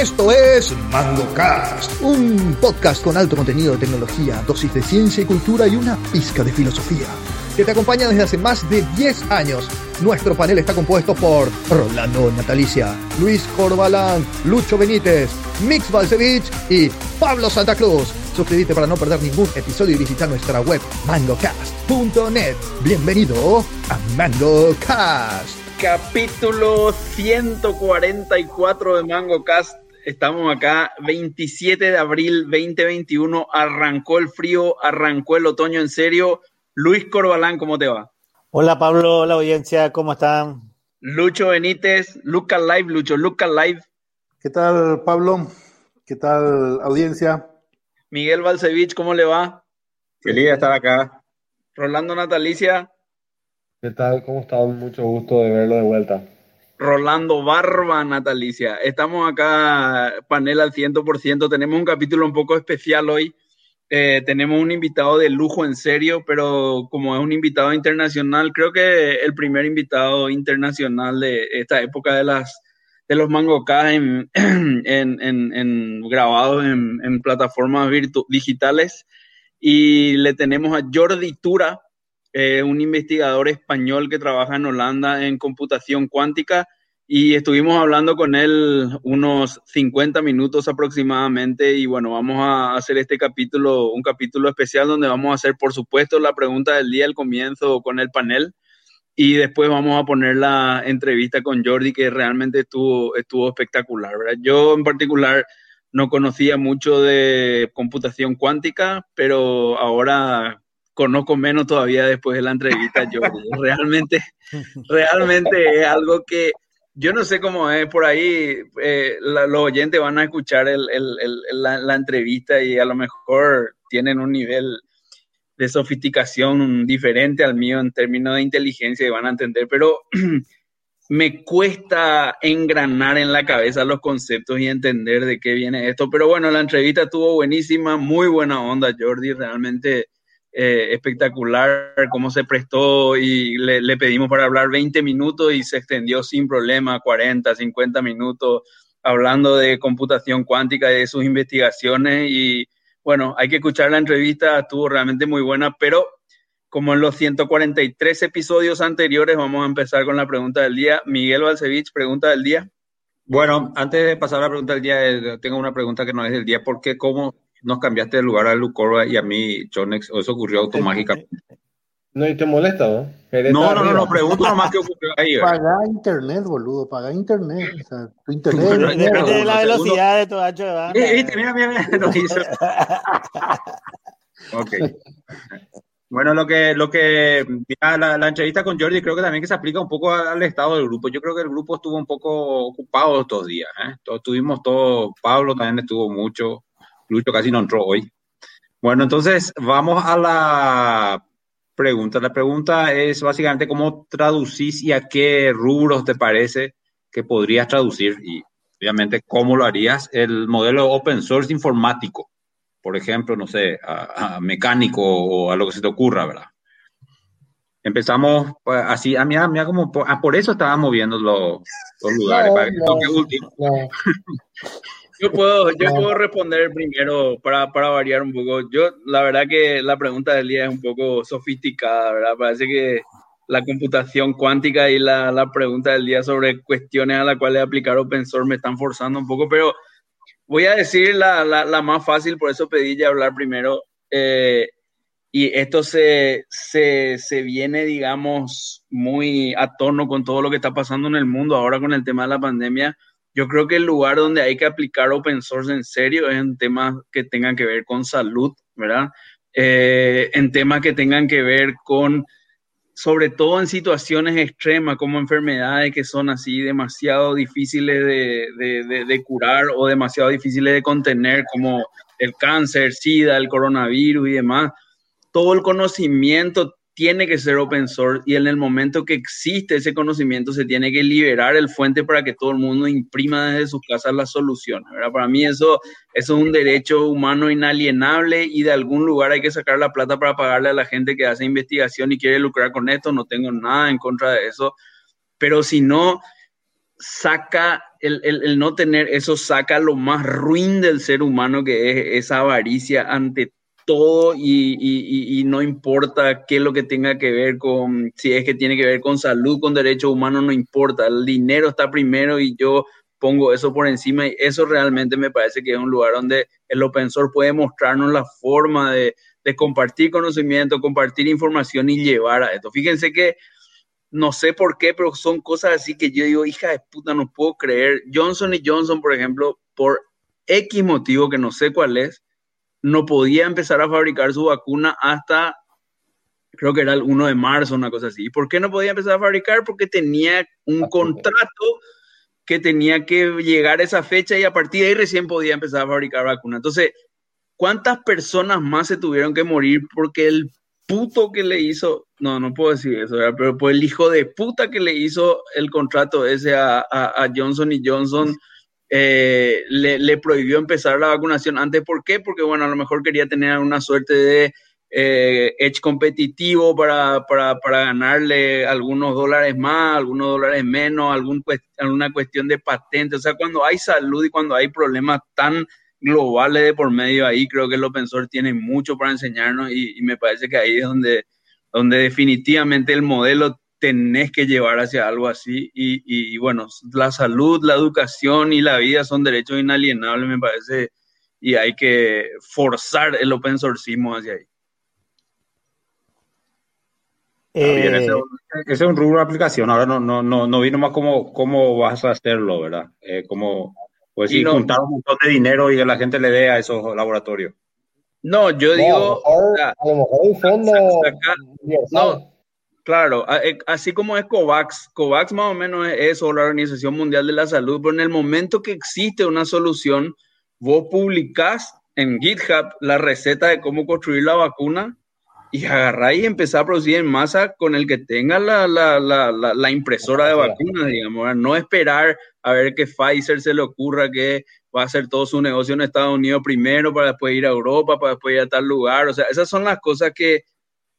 Esto es MangoCast, un podcast con alto contenido de tecnología, dosis de ciencia y cultura y una pizca de filosofía, que te acompaña desde hace más de 10 años. Nuestro panel está compuesto por Rolando Natalicia, Luis Corbalán, Lucho Benítez, Mix Balcevich y Pablo Santa Cruz. Suscríbete para no perder ningún episodio y visita nuestra web mangocast.net. Bienvenido a MangoCast. Capítulo 144 de MangoCast. Estamos acá, 27 de abril 2021. Arrancó el frío, arrancó el otoño en serio. Luis Corbalán, ¿cómo te va? Hola Pablo, la audiencia, ¿cómo están? Lucho Benítez, Luca Live, Lucho, Luca Live. ¿Qué tal Pablo? ¿Qué tal audiencia? Miguel Balcevich, ¿cómo le va? Feliz de estar acá. Rolando Natalicia. ¿Qué tal? ¿Cómo están? Mucho gusto de verlo de vuelta. Rolando Barba Natalicia. Estamos acá, panel al 100%. Tenemos un capítulo un poco especial hoy. Eh, tenemos un invitado de lujo en serio, pero como es un invitado internacional, creo que el primer invitado internacional de esta época de las de los mangocas en, en, en, grabados en, plataformas digitales. Y le tenemos a Jordi Tura, eh, un investigador español que trabaja en Holanda en computación cuántica. Y estuvimos hablando con él unos 50 minutos aproximadamente. Y bueno, vamos a hacer este capítulo, un capítulo especial donde vamos a hacer, por supuesto, la pregunta del día al comienzo con el panel y después vamos a poner la entrevista con Jordi que realmente estuvo, estuvo espectacular. Yo en particular no conocía mucho de computación cuántica, pero ahora conozco menos todavía después de la entrevista Jordi. Realmente, realmente es algo que yo no sé cómo es por ahí, eh, los oyentes van a escuchar la entrevista y a lo mejor tienen un nivel de sofisticación diferente al mío en términos de inteligencia y van a entender, pero me cuesta engranar en la cabeza los conceptos y entender de qué viene esto. Pero bueno, la entrevista estuvo buenísima, muy buena onda, Jordi, realmente eh, espectacular cómo se prestó y le, pedimos para hablar 20 minutos y se extendió sin problema, 40, 50 minutos, hablando de computación cuántica y de sus investigaciones y bueno, hay que escuchar la entrevista, estuvo realmente muy buena, pero como en los 143 episodios anteriores, vamos a empezar con la pregunta del día. Miguel Balcevich, pregunta del día. Bueno, antes de pasar a la pregunta del día, eh, tengo una pregunta que no es del día. ¿Por qué, cómo nos cambiaste de lugar a Lucorba y a mí, Chonex? ¿O eso ocurrió automáticamente? No, y te molesta, ¿no? No, no, no, no, pregunto nomás qué ocurrió ahí. Paga internet, boludo, paga internet. O sea, tu internet. Depende de la velocidad de tu ancho de banda. Viste, mira, mira, mira, lo hizo. ok. Bueno, lo que, lo que, la, la, entrevista con Jordi creo que también que se aplica un poco al estado del grupo. Yo creo que el grupo estuvo un poco ocupado estos días. ¿eh? Todos, tuvimos todo, Pablo también estuvo mucho, Lucho casi no entró hoy. Bueno, entonces vamos a la pregunta. La pregunta es básicamente cómo traducís y a qué rubros te parece que podrías traducir y obviamente cómo lo harías el modelo open source informático. Por ejemplo, no sé, a, mecánico o a lo que se te ocurra, ¿verdad? Empezamos pues, así, a mí, a mí como por, por, eso estábamos viendo los, los lugares. para último. Yo puedo, yo puedo responder primero para, para, variar un poco. Yo, la verdad que la pregunta del día es un poco sofisticada, ¿verdad? Parece que la computación cuántica y la, la pregunta del día sobre cuestiones a las cuales aplicar open source me están forzando un poco, pero voy a decir la, la, la más fácil, por eso pedí ya hablar primero. Eh, y esto se, se, se, viene, digamos, muy a tono con todo lo que está pasando en el mundo ahora con el tema de la pandemia yo creo que el lugar donde hay que aplicar open source en serio es en temas que tengan que ver con salud, ¿verdad? Eh, en temas que tengan que ver con, sobre todo en situaciones extremas como enfermedades que son así demasiado difíciles de, de, curar o demasiado difíciles de contener, como el cáncer, SIDA, el coronavirus y demás. Todo el conocimiento tiene que ser open source y en el momento que existe ese conocimiento se tiene que liberar el fuente para que todo el mundo imprima desde sus casas las soluciones. Para mí eso, es un derecho humano inalienable y de algún lugar hay que sacar la plata para pagarle a la gente que hace investigación y quiere lucrar con esto. No tengo nada en contra de eso. Pero si no, saca, el, el, no tener eso saca lo más ruin del ser humano que es esa avaricia ante todo y, no importa qué es lo que tenga que ver con, si es que tiene que ver con salud, con derechos humanos, no importa, el dinero está primero y yo pongo eso por encima y eso realmente me parece que es un lugar donde el open source puede mostrarnos la forma de, de compartir conocimiento, compartir información y llevar a esto. Fíjense que no sé por qué, pero son cosas así que yo digo, hija de puta, no puedo creer. Johnson y Johnson, por ejemplo, por X motivo que no sé cuál es, no podía empezar a fabricar su vacuna hasta, creo que era el 1 de marzo, una cosa así. ¿Y por qué no podía empezar a fabricar? Porque tenía un contrato que tenía que llegar a esa fecha y a partir de ahí recién podía empezar a fabricar vacuna. Entonces, ¿cuántas personas más se tuvieron que morir porque el puto que le hizo, no, no puedo decir eso, pero por el hijo de puta que le hizo el contrato ese a, Johnson y Johnson, eh, le, prohibió empezar la vacunación antes. ¿Por qué? Porque, bueno, a lo mejor quería tener una suerte de eh, edge competitivo para, para, para, ganarle algunos dólares más, algunos dólares menos, algún, alguna cuestión de patente. O sea, cuando hay salud y cuando hay problemas tan globales de por medio ahí, creo que el open source tiene mucho para enseñarnos y, me parece que ahí es donde, donde definitivamente el modelo tenés que llevar hacia algo así y, y, bueno, la salud, la educación y la vida son derechos inalienables, me parece, y hay que forzar el open sourceismo hacia ahí. Eh, ese, es un rubro de aplicación, ahora no, no, no, no vi nomás cómo, cómo vas a hacerlo, ¿verdad? Eh, cómo, pues sí, juntar un montón de dinero y que la gente le dé a esos laboratorios. No, yo digo. a lo mejor un fondo. no, claro, eh, así como es COVAX, COVAX más o menos es eso, la Organización Mundial de la Salud, pero en el momento que existe una solución, vos publicás en GitHub la receta de cómo construir la vacuna y agarrar y empezar a producir en masa con el que tenga la, la, la, la impresora de vacunas, digamos, no esperar a ver que Pfizer se le ocurra que va a hacer todo su negocio en Estados Unidos primero para después ir a Europa, para después ir a tal lugar, o sea, esas son las cosas que,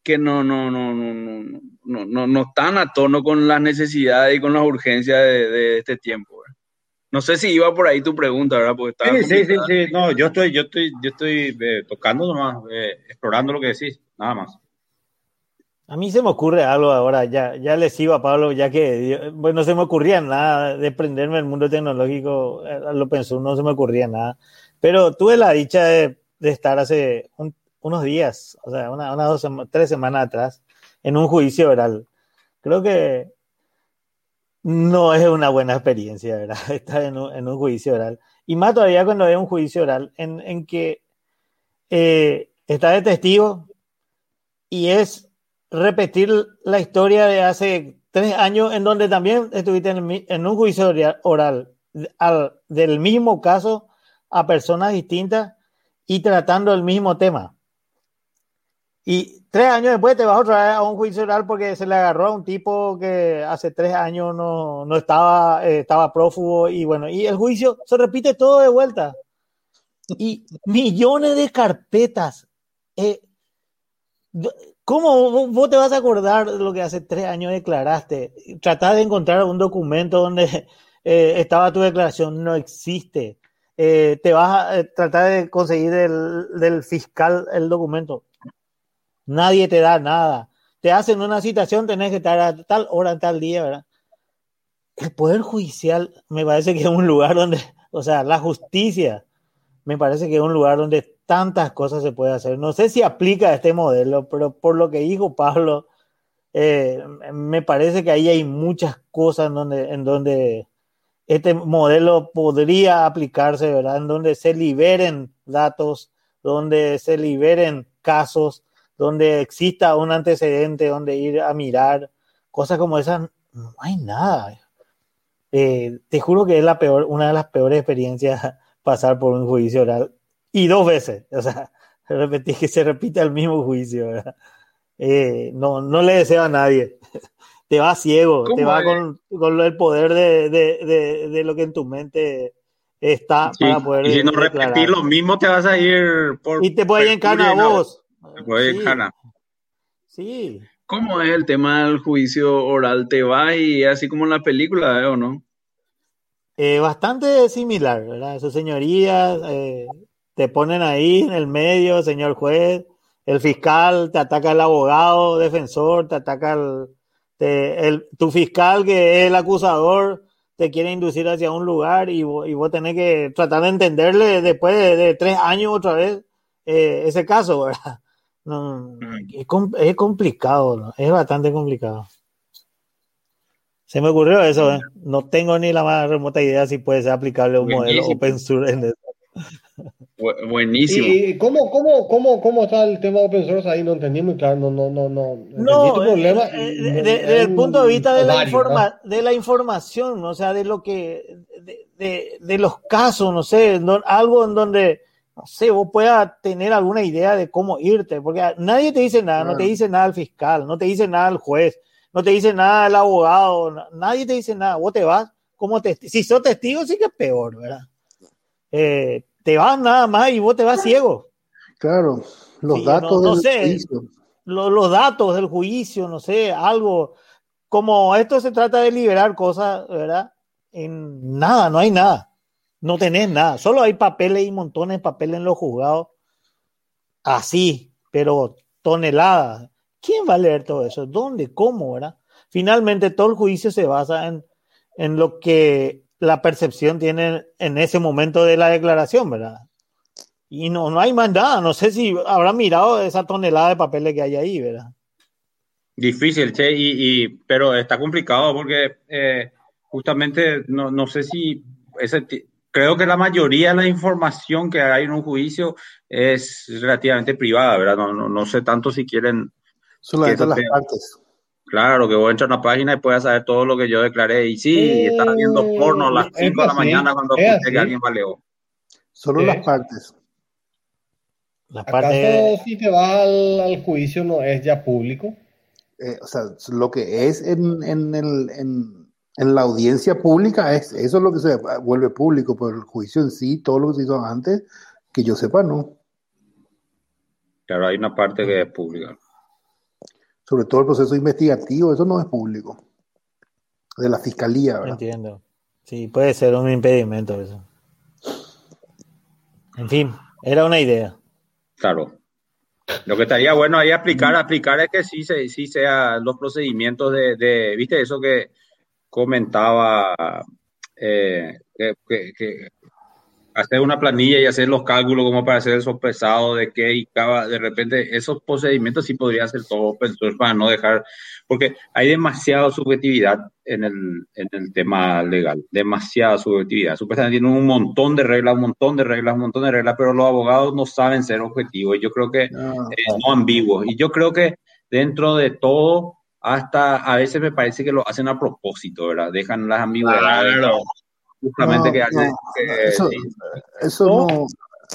que no, no, no, no, no, no, no, están a tono con las necesidades y con las urgencias de, de este tiempo. No sé si iba por ahí tu pregunta, ¿verdad? sí, sí, sí, sí, no, yo estoy, yo estoy, yo estoy eh, tocando nomás, eh, explorando lo que decís nada más. A mí se me ocurre algo ahora, ya, ya les sigo a Pablo, ya que bueno, no se me ocurría nada de prenderme el mundo tecnológico, eh, lo pensó, no se me ocurría nada. Pero tuve la dicha de, estar hace unos días, o sea, unas dos, tres semanas atrás, en un juicio oral. Creo que no es una buena experiencia, ¿verdad? Estar en un, juicio oral. Y más todavía cuando hay un juicio oral en, en que eh, está de testigo, y es repetir la historia de hace tres años en donde también estuviste en, un juicio oral del mismo caso a personas distintas y tratando el mismo tema. Y tres años después te vas otra vez a un juicio oral porque se le agarró a un tipo que hace tres años no, no estaba, eh, estaba prófugo y bueno, y el juicio se repite todo de vuelta. Y millones de carpetas. Eh, ¿Cómo vos te vas a acordar de lo que hace tres años declaraste? Tratás de encontrar un documento donde eh, estaba tu declaración, no existe. Te vas a tratar de conseguir del, fiscal el documento. Nadie te da nada. Te hacen una citación, tenés que estar a tal hora, tal día, ¿verdad? El Poder Judicial me parece que es un lugar donde, o sea, la justicia me parece que es un lugar donde tantas cosas se puede hacer. No sé si aplica este modelo, pero por lo que dijo Pablo, eh, me parece que ahí hay muchas cosas en donde, en donde este modelo podría aplicarse, ¿verdad? En donde se liberen datos, donde se liberen casos, donde exista un antecedente, donde ir a mirar, cosas como esas, no hay nada. Eh, te juro que es la peor, una de las peores experiencias pasar por un juicio oral y dos veces, o sea, repetir que se repita el mismo juicio, ¿verdad? Eh, no, no le deseo a nadie. Te va ciego, te va con, con, el poder de, de, de, lo que en tu mente está para poder. Y si no repetir lo mismo, te vas a ir por. Y te puede ir en cana vos. Sí. ¿Cómo es el tema del juicio oral? ¿Te va y así como en la película, ¿eh, o no? eh, bastante similar, ¿verdad? Sus señorías eh, te ponen ahí en el medio, señor juez, el fiscal te ataca el abogado, defensor, te ataca el, tu fiscal que es el acusador, te quiere inducir hacia un lugar y vos, y vos tenés que tratar de entenderle después de, tres años otra vez eh, ese caso, ¿verdad? No, es, es, complicado, es bastante complicado. Se me ocurrió eso, ¿eh? no tengo ni la más remota idea si puede ser aplicable un modelo open source en eso. Buenísimo. ¿Y cómo, cómo, cómo, cómo está el tema open source ahí? No entendí muy claro, no, no, no, no. no problema. Eh, eh, desde el punto de vista de la, informa, de la información, o sea, de lo que, de, de, de los casos, no sé, algo en donde no sé, vos puedas tener alguna idea de cómo irte, porque nadie te dice nada, no te dice nada el fiscal, no te dice nada el juez, no te dice nada el abogado, nadie te dice nada, vos te vas como testigo, si sos testigo sí que es peor, ¿verdad? Eh, te vas nada más y vos te vas ciego. Claro, los datos del juicio. Los, datos del juicio, no sé, algo, como esto se trata de liberar cosas, ¿verdad? En nada, no hay nada. No tenés nada, solo hay papeles y montones de papeles en los juzgados. Así, pero toneladas. ¿Quién va a leer todo eso? ¿Dónde? ¿Cómo? ¿verdad? Finalmente todo el juicio se basa en, en lo que la percepción tiene en ese momento de la declaración, ¿verdad? Y no, no hay más nada. No sé si habrá mirado esa tonelada de papeles que hay ahí, ¿verdad? Difícil, che, y, pero está complicado porque eh, justamente no, no, sé si ese, creo que la mayoría de la información que hay en un juicio es relativamente privada, ¿verdad? No, no, sé tanto si quieren... Solamente las partes. Claro, que voy a entrar a una página y pueda saber todo lo que yo declaré. Y sí, eh, viendo porno a las 5 de la mañana cuando escuché que alguien baleó. Solo las partes. Las partes... si te vas al, juicio no es ya público? Eh, o sea, lo que es en, en el... En en la audiencia pública es eso es lo que se vuelve público, pero el juicio en sí, todo lo que se hizo antes, que yo sepa, no. Claro, hay una parte que es pública. Sobre todo el proceso investigativo, eso no es público. De la fiscalía, ¿verdad? Entiendo. Sí, puede ser un impedimento eso. En fin, era una idea. Claro. Lo que estaría bueno ahí aplicar, aplicar es que sí, sí sea los procedimientos de, de viste, eso que comentaba eh, que, hacer una planilla y hacer los cálculos como para hacer el sopesado de qué y cada, de repente esos procedimientos sí podría ser todo para no dejar, porque hay demasiada subjetividad en el, en el tema legal, demasiada subjetividad. Supuestamente tienen un montón de reglas, un montón de reglas, un montón de reglas, pero los abogados no saben ser objetivos y yo creo que no, eh, no ambiguos. Y yo creo que dentro de todo hasta a veces me parece que lo hacen a propósito, ¿verdad? Dejan las ambigüedades. Justamente que hacen. eso, eso no.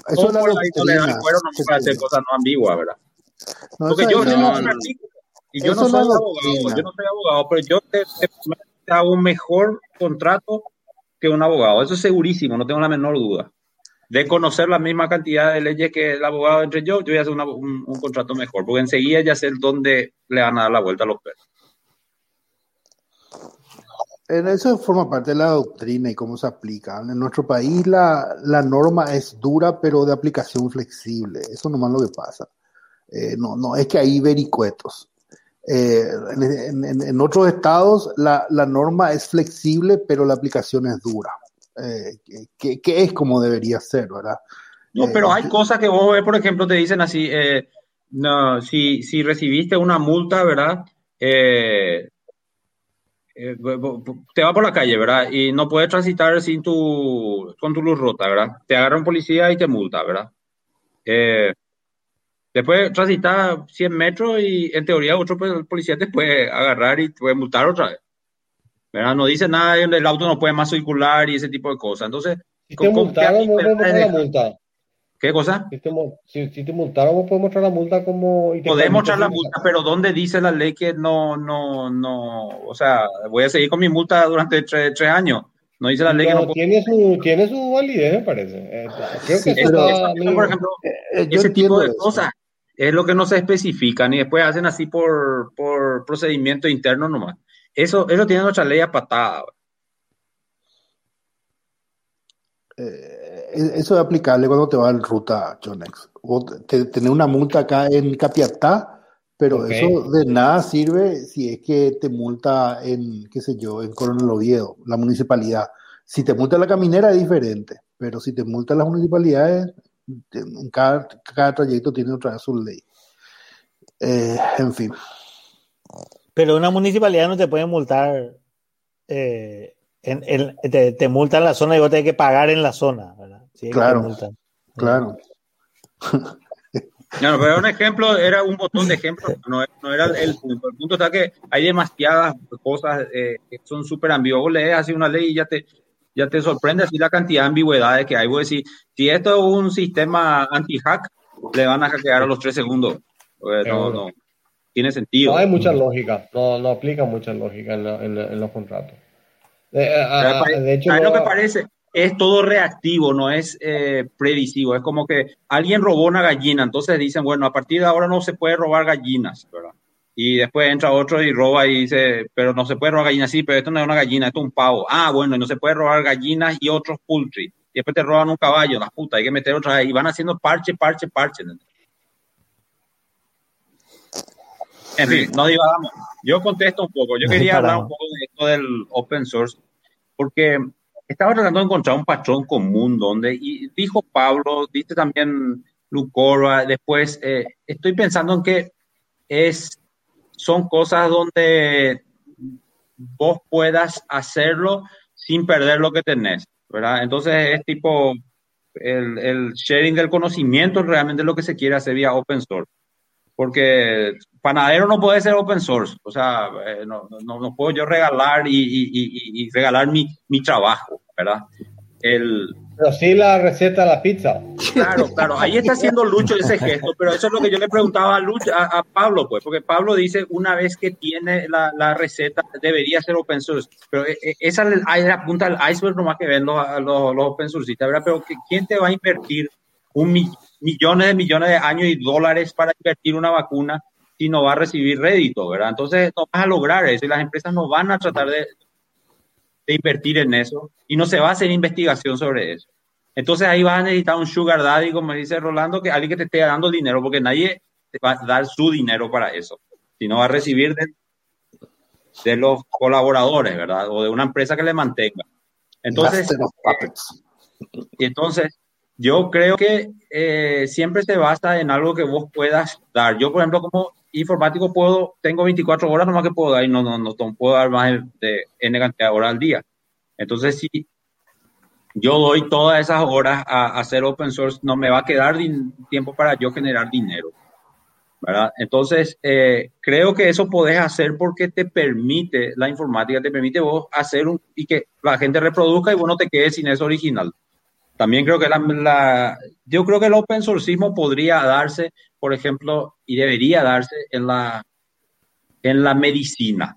Eso es la doctrina. No puede hacer cosas no ambiguas, ¿verdad? Porque yo, no, y yo no soy abogado, yo no soy abogado, pero yo te, te hago un mejor contrato que un abogado. Eso es segurísimo, no tengo la menor duda de conocer la misma cantidad de leyes que el abogado entre yo, yo voy a hacer un, contrato mejor, porque enseguida ya sé dónde le van a dar la vuelta a los perros. Eso forma parte de la doctrina y cómo se aplica. En nuestro país la, la norma es dura, pero de aplicación flexible. Eso nomás lo que pasa. Eh, no, no es que hay vericuetos. Eh, en, en, otros estados la, la norma es flexible, pero la aplicación es dura eh, que, es como debería ser, ¿verdad? No, pero hay eh, cosas que vos ves, por ejemplo, te dicen así, eh, no, si, si recibiste una multa, ¿verdad? Eh, te va por la calle, ¿verdad? Y no puedes transitar sin tu, con tu luz rota, ¿verdad? Te agarra un policía y te multa, ¿verdad? después transitas 100 metros y en teoría otro policía te puede agarrar y te puede multar otra vez. No dice nada donde el auto no puede más circular y ese tipo de cosas. Entonces, si te multaron, no podemos mostrar la multa. ¿Qué cosa? Si te, si, te multaron, podemos mostrar la multa como... Podemos mostrar la multa, pero ¿dónde dice la ley que no, no, no, o sea, voy a seguir con mi multa durante tres, tres años? No dice la ley que no tiene su Tiene su validez, me parece. Eh, creo que eso, por ejemplo, eh, eh, ese tipo de cosas es lo que no se especifican y después hacen así por, por procedimiento interno nomás. Eso, eso tiene nuestra ley a patada. Eh, eso es aplicable cuando te vas en ruta, Jonex. Vos tenés una multa acá en Capiatá, pero eso de nada sirve si es que te multa en, qué sé yo, en Coronel Oviedo, la municipalidad. Si te multa la caminera es diferente, pero si te multa las municipalidades, en cada, cada trayecto tiene otra vez su ley. Eh, en fin. Pero una municipalidad no te puede multar, eh, en, te, te multan la zona y vos tenés que pagar en la zona, ¿verdad? claro, claro. No, pero era un ejemplo, era un botón de ejemplo, no, era el punto. El punto está que hay demasiadas cosas eh, que son súper ambiguas. lees así una ley y ya te, ya te sorprende así la cantidad de ambigüedades que hay. Vos decís, si esto es un sistema anti-hack, le van a hackear a los tres segundos. no, no, tiene sentido. No hay mucha lógica, no, no aplica mucha lógica en, los contratos. De, eh, de hecho, lo que parece, es todo reactivo, no es eh, previsivo. Es como que alguien robó una gallina, entonces dicen, bueno, a partir de ahora no se puede robar gallinas, ¿verdad? Y después entra otro y roba y dice, pero no se puede robar gallinas, sí, pero esto no es una gallina, esto es un pavo. Ah, bueno, y no se puede robar gallinas y otros poultry. Y después te roban un caballo, la puta, hay que meter otra vez. Y van haciendo parche, parche, parche. En fin, no divagamos. Yo contesto un poco. Yo quería hablar un poco de esto del open source, porque estaba tratando de encontrar un patrón común donde, y dijo Pablo, dice también Lucora, después eh, estoy pensando en que es, son cosas donde vos puedas hacerlo sin perder lo que tenés, ¿verdad? Entonces es tipo el, el sharing del conocimiento realmente lo que se quiere hacer vía open source porque panadero no puede ser open source, o sea, eh, no, no, no, puedo yo regalar y, y, y, regalar mi, mi, trabajo, ¿verdad? El, pero sí la receta de la pizza. Claro, claro, ahí está haciendo Lucho ese gesto, pero eso es lo que yo le preguntaba a, Lucho, a, Pablo, pues, porque Pablo dice, una vez que tiene la, la receta, debería ser open source, pero eh, eh, esa es la punta del iceberg nomás que ven los, los, los open source, ¿verdad? Pero ¿quién te va a invertir un millón? Millones de millones de años y dólares para invertir una vacuna si no va a recibir rédito, ¿verdad? Entonces no vas a lograr eso y las empresas no van a tratar de, de invertir en eso y no se va a hacer investigación sobre eso. Entonces ahí vas a necesitar un sugar daddy, como dice Rolando, que alguien que te esté dando dinero, porque nadie te va a dar su dinero para eso, sino va a recibir de, de los colaboradores, ¿verdad? O de una empresa que le mantenga. Entonces, y entonces yo creo que eh, siempre se basa en algo que vos puedas dar. Yo, por ejemplo, como informático puedo, tengo 24 horas nomás que puedo dar y no, no, no, puedo dar más de N cantidad de horas al día. Entonces, si yo doy todas esas horas a, hacer open source, no me va a quedar tiempo para yo generar dinero. ¿verdad? Entonces, eh, creo que eso podés hacer porque te permite, la informática te permite vos hacer un, y que la gente reproduzca y vos no te quedes sin eso original. También creo que la, yo creo que el open sourceismo podría darse, por ejemplo, y debería darse en la, en la medicina.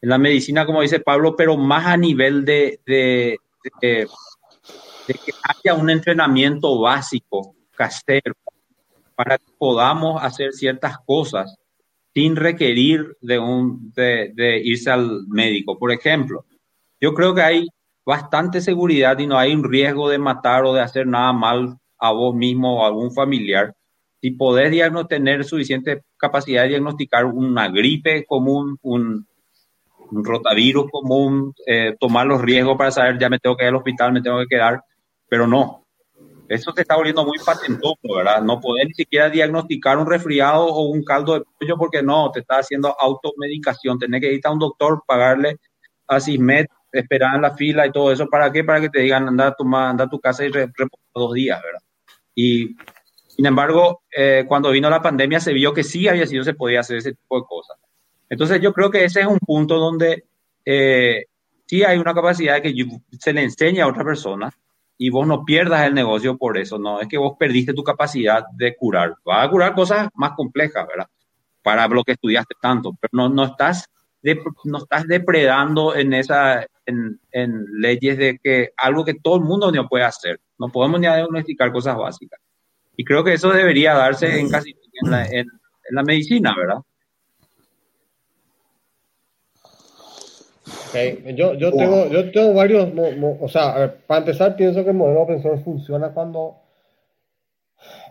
En la medicina, como dice Pablo, pero más a nivel de, de, de, que haya un entrenamiento básico, casero, para que podamos hacer ciertas cosas sin requerir de, un, de irse al médico. Por ejemplo, yo creo que hay bastante seguridad y no hay un riesgo de matar o de hacer nada mal a vos mismo o a algún familiar. Si podés tener suficiente capacidad de diagnosticar una gripe común, un, rotavirus común, eh, tomar los riesgos para saber ya me tengo que ir al hospital, me tengo que quedar, pero no. Eso te está volviendo muy patentoso, ¿verdad? No podés ni siquiera diagnosticar un resfriado o un caldo de pollo porque no, te está haciendo automedicación. Tenés que ir a un doctor, pagarle a CISMED esperar en la fila y todo eso. ¿Para qué? Para que te digan, anda a tu, anda a tu casa y reposa dos días, ¿verdad? Y, sin embargo, eh, cuando vino la pandemia se vio que sí había sido, se podía hacer ese tipo de cosas. Entonces yo creo que ese es un punto donde eh, sí hay una capacidad de que se le enseñe a otra persona y vos no pierdas el negocio por eso, no, es que vos perdiste tu capacidad de curar. Vas a curar cosas más complejas, ¿verdad? Para lo que estudiaste tanto, pero no, no estás no estás depredando en esa en, leyes de que algo que todo el mundo no puede hacer. No podemos ni diagnosticar cosas básicas. Y creo que eso debería darse en casi en la, en, la medicina, ¿verdad? yo, yo, tengo, yo tengo varios, o sea, para empezar pienso que el modelo open source funciona cuando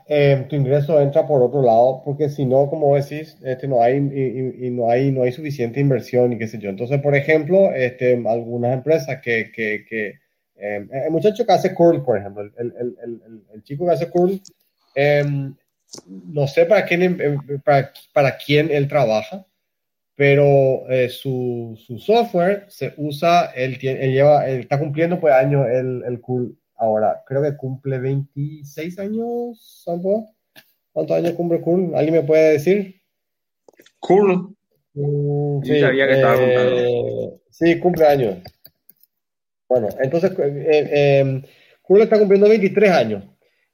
eh, tu ingreso entra por otro lado, porque si no, como decís, este, no hay, y, no hay, no hay suficiente inversión y qué sé yo. Entonces, por ejemplo, este, algunas empresas que, que, que eh, el muchacho que hace curl, por ejemplo, el, el, el, el chico que hace curl, em, no sé para quién, para, para quién él trabaja, pero eh, su, su, software se usa, él, él lleva, él está cumpliendo pues años el, el curl ahora, creo que cumple 26 años, ¿cuántos años cumple curl? ¿Alguien me puede decir? Mm, sí, sabía que estaba eh, sí, cumple años. Bueno, entonces eh, curl está cumpliendo 23 años.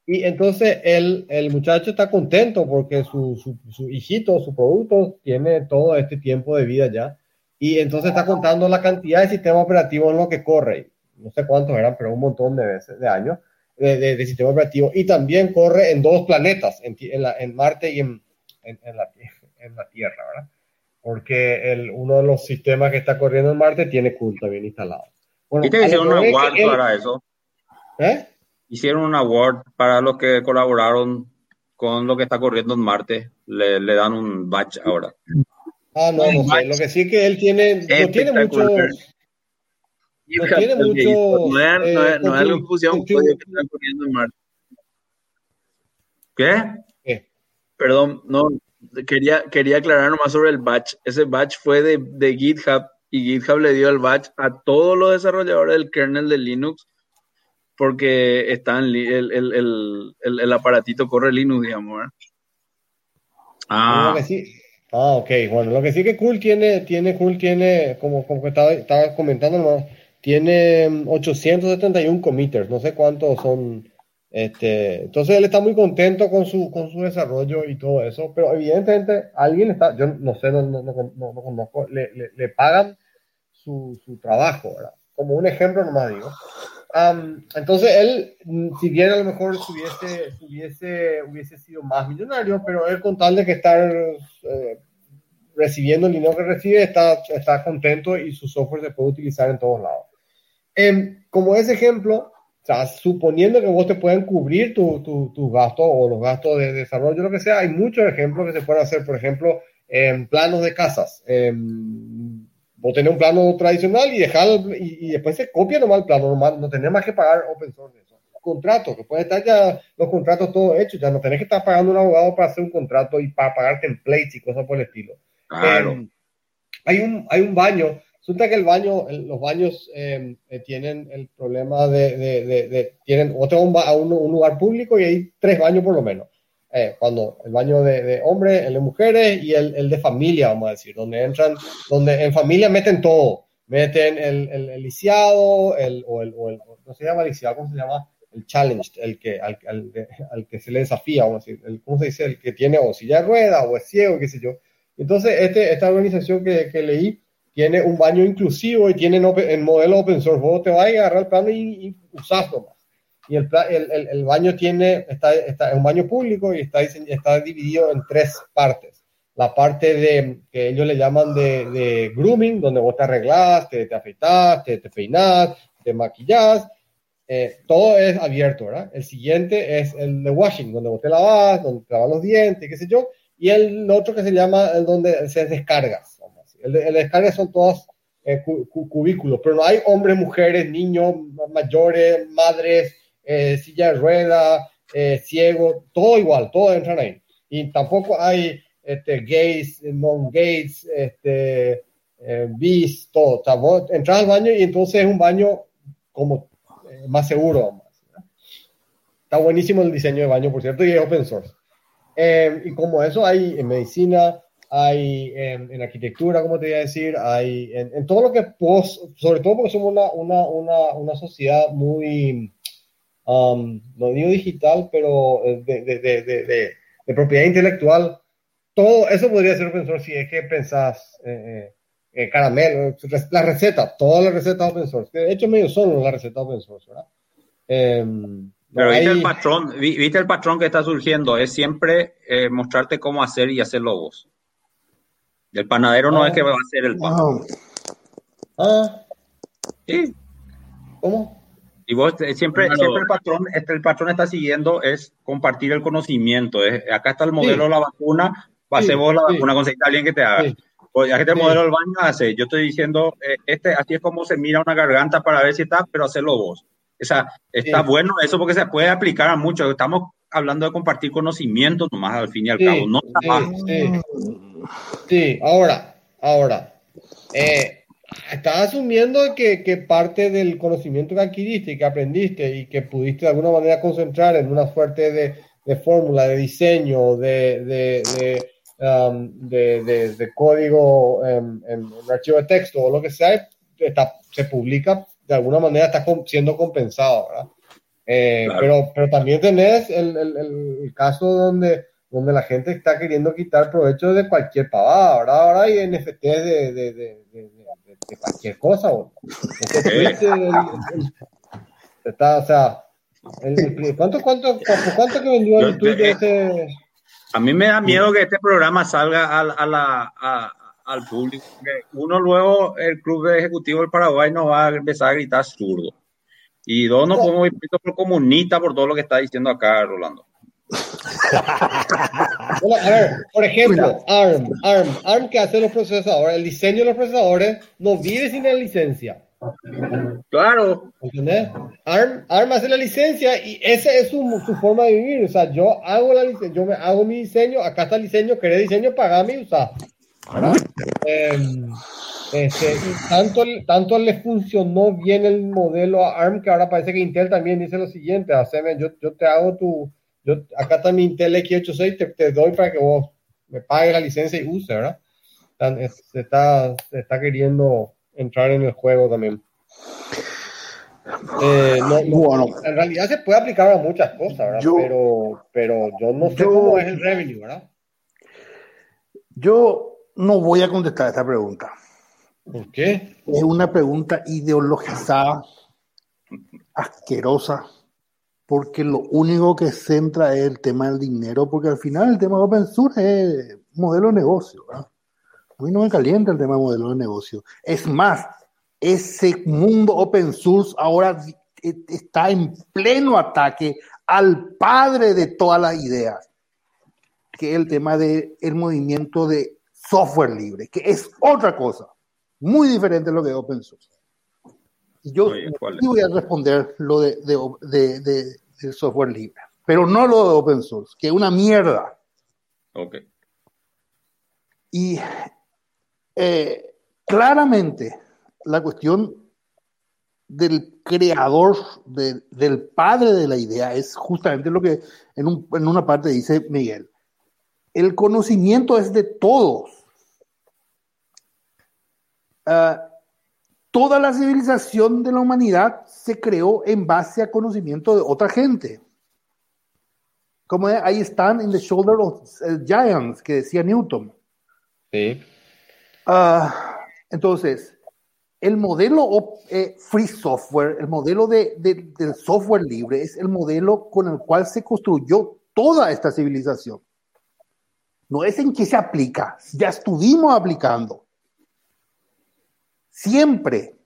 Y entonces el, el muchacho está contento porque su, su, su, hijito, su producto, tiene todo este tiempo de vida ya. Y entonces está contando la cantidad de sistemas operativos en lo que corre. No sé cuántos eran, pero un montón de veces, de años, de, de, sistema operativo. Y también corre en dos planetas, en, en, la, en Marte y en, en, la, en la Tierra, ¿verdad? Porque el, uno de los sistemas que está corriendo en Marte tiene CUL también instalado. Bueno, ¿Y te hicieron una award para eso? ¿Eh? hicieron un award para los que colaboraron con lo que está corriendo en Marte. Le, le dan un badge ahora. Ah, no, no sé. Lo que sí que él tiene, no tiene mucho. No tiene mucho. No es, no es, no es algo fusión que están corriendo en. ¿Qué? ¿Qué? Perdón, no. Quería, quería aclarar nomás sobre el batch. Ese batch fue de, de GitHub y GitHub le dio el batch a todos los desarrolladores del kernel de Linux porque está el, el, el, el, aparatito corre Linux, digamos. Ah. ah, ok. Bueno, lo que sí que Cool tiene, tiene Cool tiene, como, como estaba, estaba comentando, tiene 871 mm, committers, no sé cuántos son. Este, entonces él está muy contento con su, con su desarrollo y todo eso, pero evidentemente alguien está, yo no sé, no, no, no, conozco, le, le, pagan su, su trabajo. Como un ejemplo nomás digo entonces él, mm, si bien a lo mejor hubiese, hubiese, hubiese sido más millonario, pero él con tal de que estar eh, recibiendo el dinero que recibe, está, está contento y su software se puede utilizar en todos lados. Em, como ese ejemplo, o suponiendo que vos te pueden cubrir tus tu, tu gastos o los gastos de desarrollo, lo que sea, hay muchos ejemplos que se pueden hacer, por ejemplo, en planos de casas. En, vos tenés un plano tradicional y dejar y, después se copia nomás el plano, nomás, no tenés más que pagar open source. Eso. Contratos, que pueden estar ya los contratos todos hechos, ya no tenés que estar pagando un abogado para hacer un contrato y para pagar templates y cosas por el estilo. Claro. Em, hay, un, hay un baño, resulta que el baño, los baños em, eh, tienen el problema de, de, de, tienen otro un, un lugar público y hay tres baños por lo menos. Eh, cuando el baño de, de, hombres, el de mujeres y el, el, de familia, vamos a decir, donde entran, donde en familia meten todo, meten el, el, el lisiado, el, o el, o el, no se llama lisiado, ¿cómo se llama? El challenge, el que, al, al, al que se le desafía, vamos a decir, el, ¿cómo se dice? El que tiene o silla de rueda o es ciego, qué sé yo. Entonces, este, esta organización que, que leí tiene un baño inclusivo y tiene en modelo open source. Vos te vas a agarrar el plano y, y usarlo más y el, el, el, baño tiene, está, está, es un baño público y está, está dividido en tres partes. La parte de, que ellos le llaman de, de grooming, donde vos te arreglás, te, te afeitas, te, te peinás, te maquillás, eh, todo es abierto, ¿verdad? El siguiente es el de washing, donde vos te lavas, donde te lavas los dientes, qué sé yo, y el otro que se llama el donde se descargas. El, el descarga son todos eh, cubículos, pero no hay hombres, mujeres, niños, mayores, madres, eh, silla de rueda, eh, ciego, todo igual, todo entran ahí. Y tampoco hay este, gays, non-gays, este, eh, bis, todo. O entras al baño y entonces es un baño como eh, más seguro. Está buenísimo el diseño de baño, por cierto, y es open source. y como eso hay en medicina, hay en, arquitectura, como te iba a decir, hay en, todo lo que, pues, sobre todo porque somos una, una, una, una sociedad muy Um, no digo digital, pero eh, de, de, de, de, propiedad intelectual. Todo eso podría ser open source si es que pensás eh, eh, caramelo, la receta, todas las recetas open source. De hecho, medio solo la receta open source, ¿verdad? Em, pero viste, el patrón, viste el patrón que está surgiendo, es siempre mostrarte cómo hacer y hacer logos. El panadero no es que va a hacer el pan. Ah. Sí. ¿Cómo? Y vos eh, siempre, siempre el patrón, este, el patrón está siguiendo es compartir el conocimiento. acá está el modelo de la vacuna, va a ser vos la vacuna, conseguir a alguien que te haga. Pues ya que este modelo del baño hace, yo estoy diciendo, eh, este, así es como se mira una garganta para ver si está, pero hacerlo vos. O sea, está bueno eso porque se puede aplicar a muchos. Estamos hablando de compartir conocimientos nomás al fin y al cabo, no sí, ahora, ahora, eh, estás asumiendo que, que, parte del conocimiento que adquiriste y que aprendiste y que pudiste de alguna manera concentrar en una suerte de, de fórmula, de diseño, de, de, de Um, de, de, código en, en, archivo de texto o lo que sea, está, se publica, de alguna manera está siendo compensado, ¿verdad? Eh, pero, pero también tenés el, el, el, caso donde, donde la gente está queriendo quitar provecho de cualquier pavada, ¿verdad? Ahora hay NFT de, de, de, de cualquier cosa, ¿o? está, o sea, ¿cuánto, cuánto, cuánto que vendió el tweet de ese? A mí me da miedo que este programa salga al público. Uno luego, el Club de Ejecutivo del Paraguay nos va a empezar a gritar zurdo. Y dos nos podemos ir por comunista por todo lo que está diciendo acá, Rolando. A ver, por ejemplo, ARM, ARM, ARM que hace los procesadores, el diseño de los procesadores no vive sin la licencia. Claro. ¿Entendés? ARM, ARM hace la licencia y esa es su, su, forma de vivir. O sea, yo hago la licencia, yo me hago mi diseño, acá está el diseño, querés diseño, pagame y usa. Eh, este, y tanto, tanto le funcionó bien el modelo a ARM que ahora parece que Intel también dice lo siguiente, haceme, yo, yo te hago tu, yo, acá está mi Intel X86, te, te doy para que vos me pagues la licencia y use, ¿verdad? Se está, se está queriendo entrar en el juego también. Eh, bueno, en realidad se puede aplicar a muchas cosas, ¿verdad? pero, pero yo no sé cómo es el revenue, ¿verdad? Yo no voy a contestar esta pregunta. ¿Por qué? Es una pregunta ideologizada, asquerosa, porque lo único que centra es el tema del dinero, porque al final el tema de open source es modelo de negocio, ¿verdad? A mí no me calienta el tema de modelo de negocio. Es más, ese mundo open source ahora está en pleno ataque al padre de todas las ideas, que es el tema del movimiento de software libre, que es otra cosa, muy diferente a lo que es open source. Y yo voy a responder lo de, de, software libre, pero no lo de open source, que es una mierda. Ok. Y eh, claramente la cuestión del creador, del padre de la idea, es justamente lo que en, una parte dice Miguel. El conocimiento es de todos. Ah, toda la civilización de la humanidad se creó en base a conocimiento de otra gente. Como ahí están en the shoulder of eh, giants, que decía Newton. Sí. Ah, entonces, el modelo eh, free software, el modelo de, del software libre, es el modelo con el cual se construyó toda esta civilización. No es en qué se aplica, ya estuvimos aplicando. Siempre,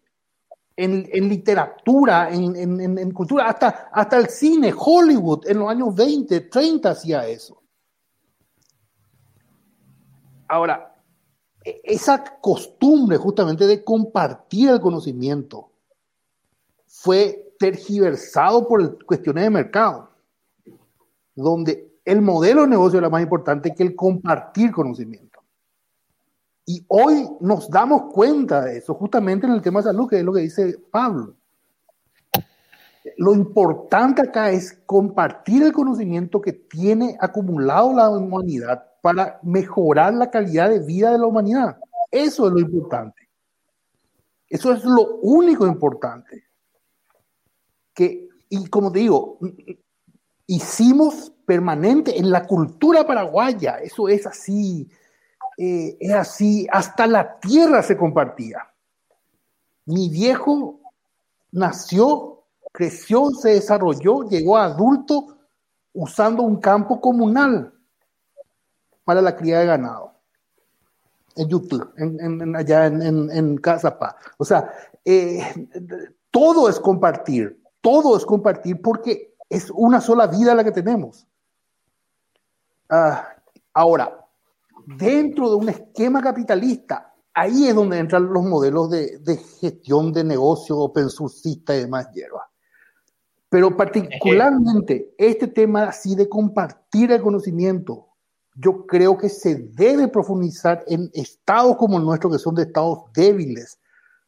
en, literatura, en, cultura, hasta, hasta el cine, Hollywood, en los años 20, 30 hacía eso. Ahora, esa costumbre justamente de compartir el conocimiento fue tergiversado por cuestiones de mercado, donde el modelo de negocio era más importante que el compartir conocimiento. Y hoy nos damos cuenta de eso, justamente en el tema de salud, que es lo que dice Pablo. Lo importante acá es compartir el conocimiento que tiene acumulado la humanidad para mejorar la calidad de vida de la humanidad. Eso es lo importante. Eso es lo único importante. Que, y como te digo, hicimos permanente en la cultura paraguaya. Eso es así, eh, es así, hasta la tierra se compartía. Mi viejo nació, creció, se desarrolló, llegó a adulto usando un campo comunal para la cría de ganado. en YouTube, en, allá en, en. O sea, eh, todo es compartir, todo es compartir porque es una sola vida la que tenemos. Ah, ahora, dentro de un esquema capitalista, ahí es donde entran los modelos de, gestión de negocio, open y demás hierba. Pero particularmente este tema así de compartir el conocimiento, yo creo que se debe profundizar en estados como el nuestro, que son de estados débiles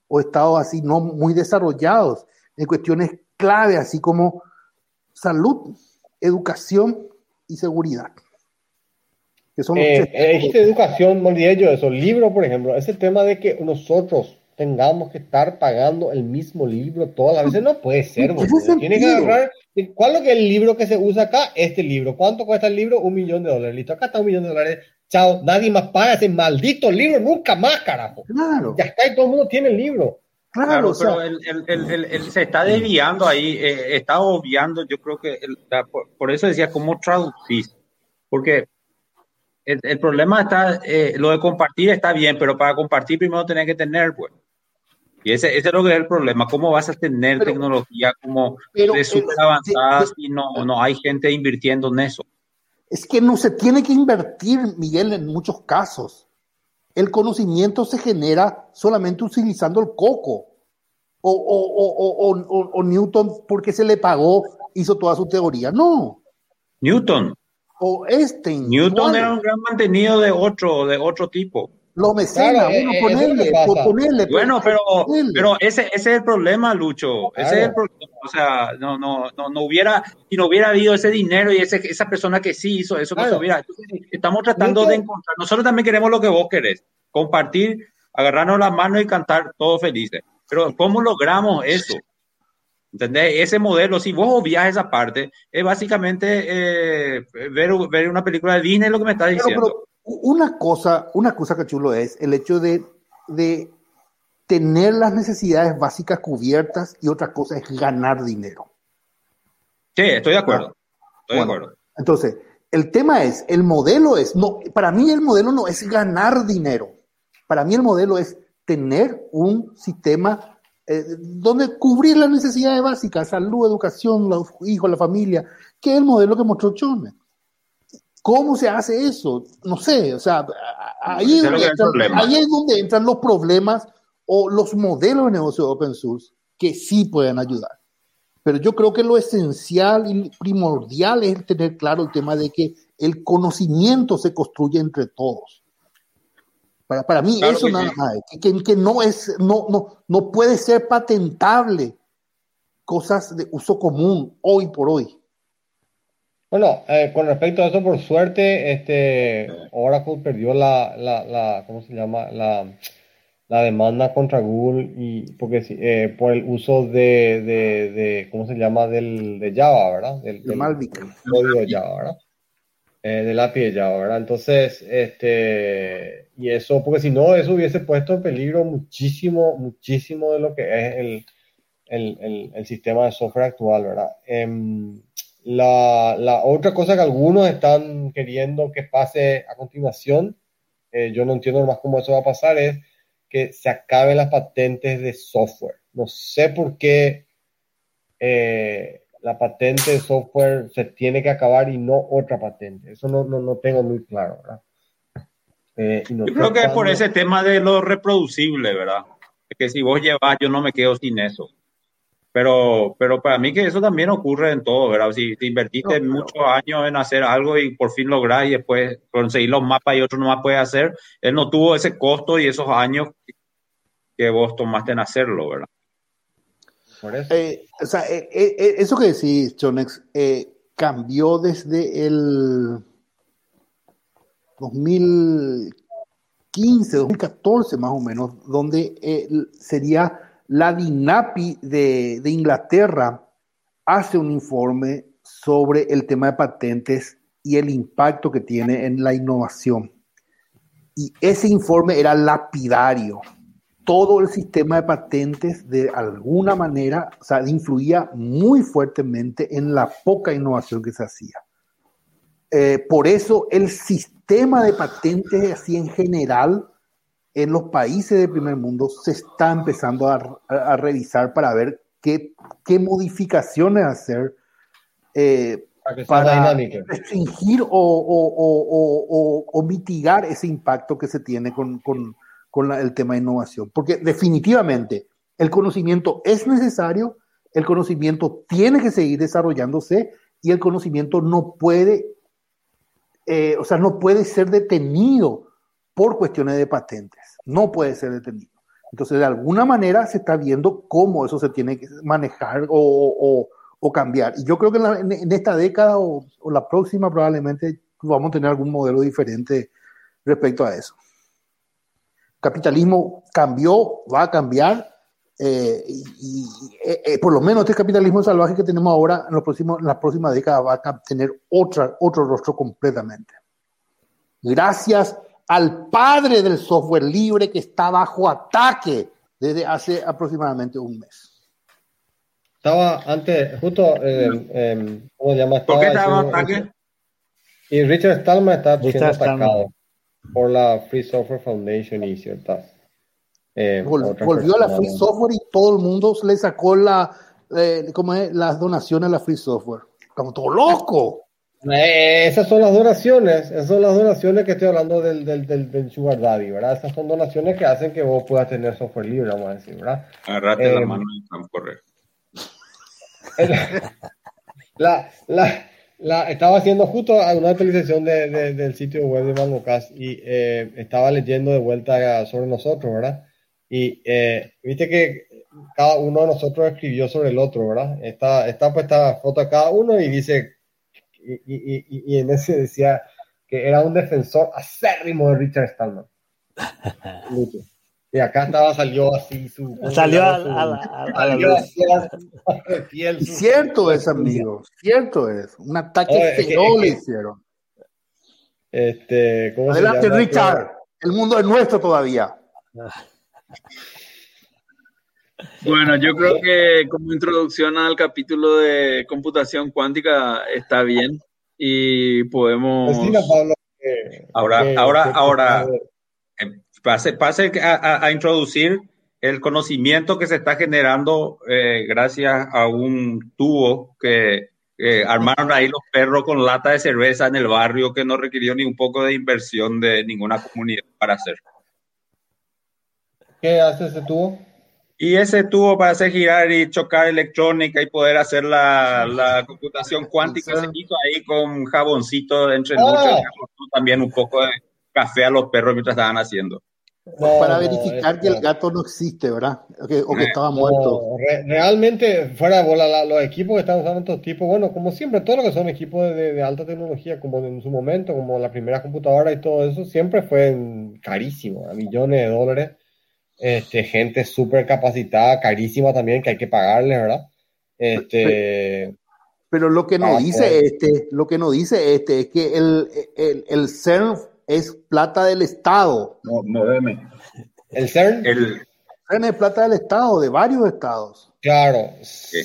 o estados así no muy desarrollados, en cuestiones clave, así como salud, educación y seguridad. Que son eh, eh educación, no olvidé yo eso. Libro, por ejemplo, ese tema de que nosotros tengamos que estar pagando el mismo libro todas las veces. No puede ser, Tiene que agarrar. ¿Cuál es el libro que se usa acá? Este libro. ¿Cuánto cuesta el libro? Un millón de dólares. Listo, acá está un millón de dólares. Chao, nadie más paga ese maldito libro nunca más, carajo. Claro. Ya está y todo el mundo tiene el libro. Claro, pero él, se está desviando ahí, eh, está obviando, yo creo que por, eso decía, ¿cómo traducir? Porque el, problema está, eh, lo de compartir está bien, pero para compartir primero tenés que tener, pues. Y ese, ese es lo que es el problema. ¿Cómo vas a tener tecnología como de súper avanzada si no, no hay gente invirtiendo en eso? Es que no se tiene que invertir, Miguel, en muchos casos. El conocimiento se genera solamente utilizando el coco. O, o, o, o, Newton, porque se le pagó, hizo toda su teoría. No. Newton. O este. Newton era un gran mantenido de otro, de otro tipo. Lo mecena, bueno, eh, ponerle, ponerle, Bueno, pero, pero ese, ese es el problema, Lucho. Ese es el problema. O sea, no, no, no, no hubiera, si no hubiera habido ese dinero y ese, esa persona que sí hizo eso, no se hubiera. estamos tratando de encontrar. Nosotros también queremos lo que vos querés: compartir, agarrarnos las manos y cantar todos felices. Pero, ¿cómo logramos eso? ¿Entendés? Ese modelo, si vos obvias esa parte, es básicamente eh, ver, ver, una película de Disney, lo que me está diciendo. Una cosa, una cosa que chulo es el hecho de, de tener las necesidades básicas cubiertas y otra cosa es ganar dinero. Sí, estoy de acuerdo. Estoy de acuerdo. Entonces, el tema es, el modelo es, no, para mí el modelo no es ganar dinero. Para mí el modelo es tener un sistema eh, donde cubrir las necesidades básicas, salud, educación, los hijos, la familia, que es el modelo que mostró Chone. ¿Cómo se hace eso? No sé, o sea, ahí, es donde entran los problemas o los modelos de negocio de open source que sí pueden ayudar. Pero yo creo que lo esencial y primordial es tener claro el tema de que el conocimiento se construye entre todos. Para, para mí eso nada más, que, que, no, es, no, no, no puede ser patentable cosas de uso común hoy por hoy. Bueno, eh, con respecto a eso, por suerte, este Oracle perdió la, la, la ¿cómo se llama? La, la demanda contra Google y porque eh, por el uso de, de, de, ¿cómo se llama? Del, de Java, ¿verdad? Del, del código de Java, ¿verdad? Eh, de Java, ¿verdad? Entonces, este, y eso, porque si no, eso hubiese puesto en peligro muchísimo, muchísimo de lo que es el, el, el, sistema de software actual, ¿verdad? Em, la, la, otra cosa que algunos están queriendo que pase a continuación, eh, yo no entiendo más cómo eso va a pasar, es que se acaben las patentes de software. No sé por qué eh, la patente de software se tiene que acabar y no otra patente. Eso no, no, no tengo muy claro, ¿verdad? Eh, yo creo que es por ese tema de lo reproducible, ¿verdad? que si vos llevas, yo no me quedo sin eso. Pero, pero para mí que eso también ocurre en todo, ¿verdad? Si te invertiste muchos años en hacer algo y por fin lograr y después conseguir los mapas y otro no más puede hacer, él no tuvo ese costo y esos años que vos tomaste en hacerlo, ¿verdad? Eso. Eh, eh, eh, eso que decís, Chonex, cambió desde el 2015, 2014 más o menos, donde sería la DINAPI de, Inglaterra hace un informe sobre el tema de patentes y el impacto que tiene en la innovación. Y ese informe era lapidario. Todo el sistema de patentes, de alguna manera, o sea, influía muy fuertemente en la poca innovación que se hacía. Eh, por eso el sistema de patentes, así en general, en los países del primer mundo se está empezando a, revisar para ver qué, qué modificaciones hacer eh, para, restringir o, o, o, mitigar ese impacto que se tiene con, con, con el tema de innovación. Porque definitivamente el conocimiento es necesario, el conocimiento tiene que seguir desarrollándose y el conocimiento no puede, eh, o sea, no puede ser detenido por cuestiones de patentes. No puede ser detenido. Entonces, de alguna manera se está viendo cómo eso se tiene que manejar o, o cambiar. Y yo creo que en, esta década o, la próxima probablemente vamos a tener algún modelo diferente respecto a eso. Capitalismo cambió, va a cambiar, eh, y, eh, eh, por lo menos este capitalismo salvaje que tenemos ahora en, los próximos, en la próxima década va a tener otra, otro rostro completamente. Gracias al padre del software libre que está bajo ataque desde hace aproximadamente un mes. Estaba antes, justo, eh, eh, ¿cómo se llama? ¿Por qué estaba ataque? Y Richard Stallman está siendo atacado por la Free Software Foundation y ciertas. Eh, volvió a la Free Software y todo el mundo le sacó la, eh, ¿cómo es? las donaciones a la Free Software. Como todo loco. Eh, esas son las donaciones, esas son las donaciones que estoy hablando del, del, del, del, Sugar Daddy, ¿verdad? Esas son donaciones que hacen que vos puedas tener software libre, vamos a decir, ¿verdad? Agarrate la mano y correr. la, la, la, estaba haciendo justo una actualización de, del sitio web de MangoCast y eh, estaba leyendo de vuelta sobre nosotros, ¿verdad? Y eh, viste que cada uno de nosotros escribió sobre el otro, ¿verdad? Está, está puesta foto de cada uno y dice, y, y, y, en ese decía que era un defensor acérrimo de Richard Stallman. Y acá estaba, salió así su. Salió a, la cierto es, amigo. Cierto es. Un ataque feroz le hicieron. Este, Adelante, Richard. El mundo es nuestro todavía. Bueno, yo creo que como introducción al capítulo de computación cuántica está bien y podemos. ahora, ahora, ahora, pase, pase a, a, introducir el conocimiento que se está generando eh, gracias a un tubo que armaron ahí los perros con lata de cerveza en el barrio que no requirió ni un poco de inversión de ninguna comunidad para hacer. ¿Qué hace ese tubo? Y ese tubo para hacer girar y chocar electrónica y poder hacer la, la computación cuántica se hizo ahí con jaboncito entre ah. muchos, también un poco de café a los perros mientras estaban haciendo para verificar que el gato no existe, ¿verdad? O que, estaba muerto. realmente, fuera de bola, los equipos que están usando estos tipos, bueno, como siempre, todo lo que son equipos de, alta tecnología, como en su momento, como la primera computadora y todo eso, siempre fue carísimo, a millones de dólares. Este, gente súper capacitada, carísima también, que hay que pagarle, ¿verdad? Este. Pero, lo que nos dice este, lo que nos dice este es que el, el, el CERN es plata del Estado. No, no deme. ¿El CERN? El CERN es plata del Estado, de varios estados. Claro.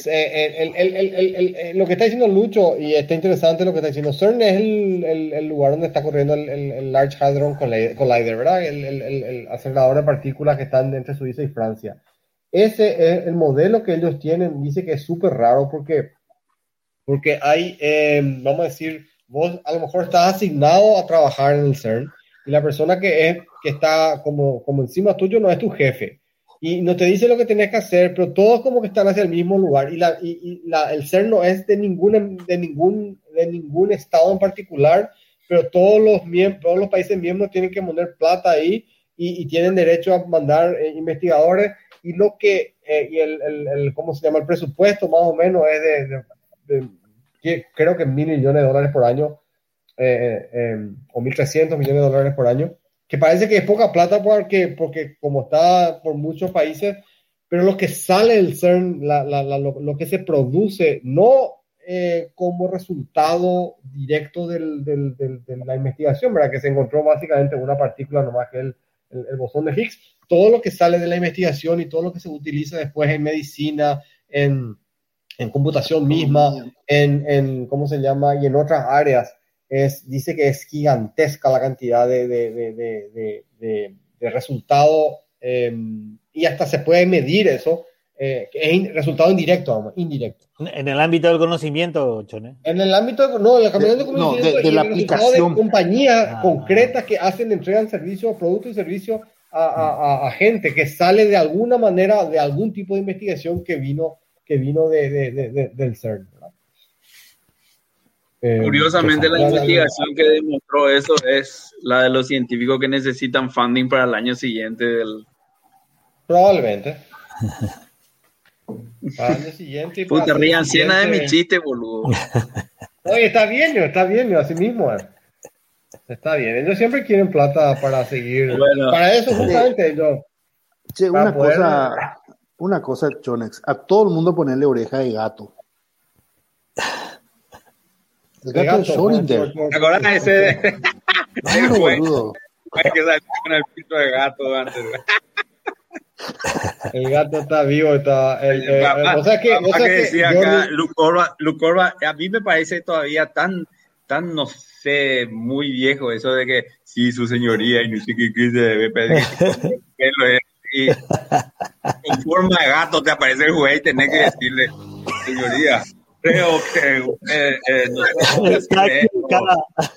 El, el, el, lo que está diciendo Lucho, y está interesante lo que está diciendo, CERN es el, lugar donde está corriendo el, Large Hadron Collider, ¿verdad? El, acelerador de partículas que están entre Suiza y Francia. Ese es el modelo que ellos tienen, dice que es súper raro porque, porque hay, eh, vamos a decir, vos a lo mejor estás asignado a trabajar en el CERN y la persona que, es, que está como, como encima tuyo no es tu jefe y no te dice lo que tienes que hacer, pero todos como que están hacia el mismo lugar y, la, y, la, el CERN no es de ningún, de, ningún, de ningún estado en particular, pero todos los, miembros, todos los países miembros tienen que poner plata ahí y, tienen derecho a mandar eh, investigadores y lo que, eh, y el, el, ¿cómo se llama? El presupuesto más o menos es de creo que mil millones de dólares por año, eh, eh, em, o 1.300 millones de dólares por año, que parece que es poca plata porque, porque como está por muchos países, pero lo que sale del CERN, lo, que se produce, no eh, como resultado directo del, del, de la investigación, ¿verdad? que se encontró básicamente una partícula nomás que el, el, el, bosón de Higgs, todo lo que sale de la investigación y todo lo que se utiliza después en medicina, en, en computación misma, en, en, ¿cómo se llama? Y en otras áreas. Es, dice que es gigantesca la cantidad de, de, de, resultado, em, y hasta se puede medir eso, eh, es resultado indirecto, indirecto. En el ámbito del conocimiento, Chone. En el ámbito, no, el de, no, de, la aplicación. de compañías ah. concretas que hacen, entregan servicios, productos y servicios a, gente que sale de alguna manera de algún tipo de investigación que vino, que vino de, del CERN. Eh, Curiosamente, la investigación que demostró eso es la de los científicos que necesitan funding para el año siguiente. Del... Probablemente. Para el año siguiente. Puta, rían de mi chiste, boludo. Oye, está bien, está bien, así mismo. Eh. Está bien, ellos siempre quieren plata para seguir. para eso, justamente, yo. Che, una cosa, una cosa, Chonex, a todo el mundo ponerle oreja de gato. El gato de Schrödinger. ¿Te acuerdas de ese? Claro, boludo. Hay que salir con el pito de gato antes. El gato está vivo, está. El, el, o sea que, o sea que decía acá, Luke Corba, a mí me parece todavía tan, tan, no sé, muy viejo eso de que sí, su señoría y no sé qué, qué se debe pedir. y con forma de gato te aparece el juez y tenés que decirle, señoría, creo que eh, eh,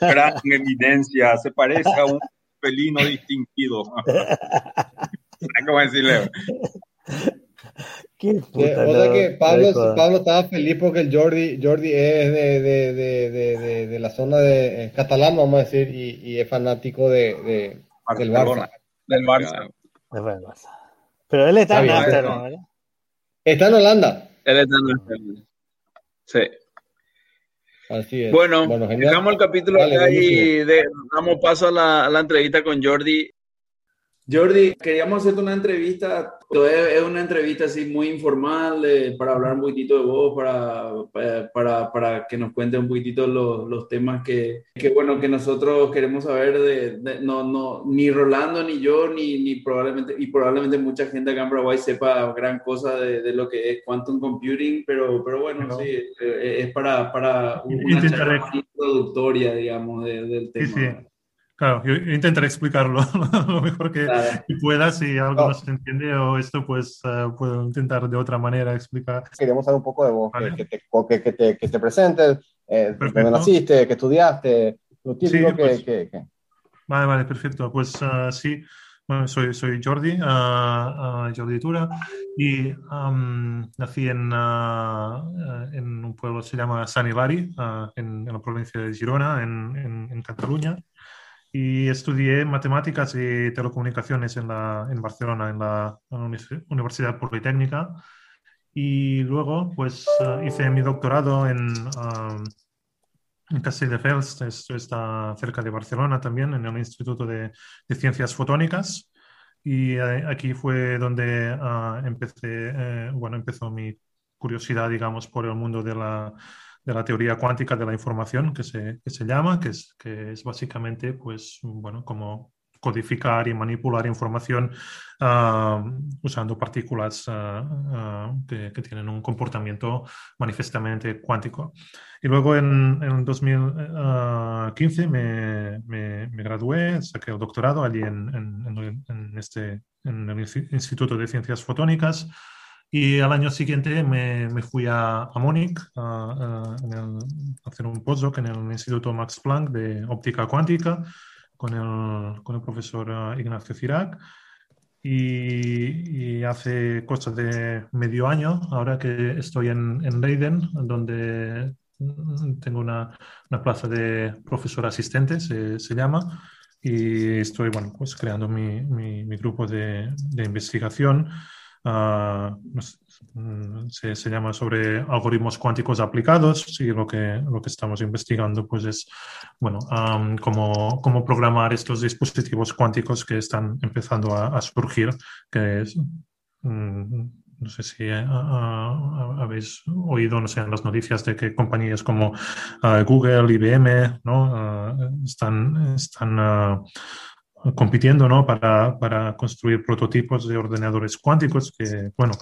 gran evidencia, se parece a un felino distinguido. ¿Cómo decirle? Qué puta, o sea que Pablo, Pablo, estaba feliz porque el Jordi, Jordi es de, de, de, de la zona de catalán, vamos a decir, y, y es fanático de, del Barça. Del Barça. Pero él está, en Amsterdam, ¿verdad? Está en Holanda. Él está en Amsterdam. Sí. Así es. Bueno, dejamos el capítulo acá y damos paso a la, a la entrevista con Jordi. Jordi, queríamos hacerte una entrevista, es una entrevista así muy informal eh, para hablar un poquitito de vos, para, para, para, que nos cuente un poquitito los, los temas que, que, bueno, que nosotros queremos saber de, no, no, ni Rolando, ni yo, ni, ni, probablemente, y probablemente mucha gente acá en Paraguay sepa gran cosa de, de lo que es quantum computing, pero, pero bueno, sí, eh, es para, para una charla introductoria, digamos, del tema. Claro, yo, intentaré explicarlo lo mejor que, pueda. Si algo no. se entiende o esto, pues uh, puedo intentar de otra manera explicar. Queremos saber un poco de vos, ¿vale? que, te, que, te, que, te, presentes, eh, dónde naciste, que estudiaste, lo típico sí, pues, que, Vale, vale, perfecto. Pues uh, sí, bueno, soy, soy Jordi, uh, Jordi Tura, y um, nací en, en un pueblo que se llama San Hilari, en, en, la provincia de Girona, en, en, en Cataluña y estudié matemáticas y telecomunicaciones en, la, en Barcelona, en la, Universidad Politécnica. Y luego, pues, uh, hice mi doctorado en, um, en Castelldefels, esto está cerca de Barcelona también, en el Instituto de, de Ciencias Fotónicas. Y uh, aquí fue donde uh, empecé, eh, bueno, empezó mi curiosidad, digamos, por el mundo de la de la teoría cuántica de la información, que se, que se llama, que es, que es básicamente, pues, bueno, como codificar y manipular información uh, usando partículas uh, uh, que, que, tienen un comportamiento manifestamente cuántico. Y luego en, en 2015 me, me, me, gradué, saqué el doctorado allí en, en, en, este, en el Instituto de Ciencias Fotónicas. Y al año siguiente me, me fui a, a Múnich a, a, hacer un postdoc en el Instituto Max Planck de óptica cuántica con el, con el profesor uh, Ignacio Cirac. Y, y, hace cosas de medio año, ahora que estoy en, en Leiden, donde tengo una, una, plaza de profesor asistente, se, se, llama, y estoy bueno, pues creando mi, mi, mi grupo de, de investigación Uh, se, se, llama sobre algoritmos cuánticos aplicados y lo que, lo que estamos investigando pues es bueno, um, cómo, cómo, programar estos dispositivos cuánticos que están empezando a, surgir, que um, no sé si uh, uh, habéis oído, no sé, en las noticias de que compañías como Google, IBM, ¿no? están, están compitiendo ¿no? para, para, construir prototipos de ordenadores cuánticos que, bueno,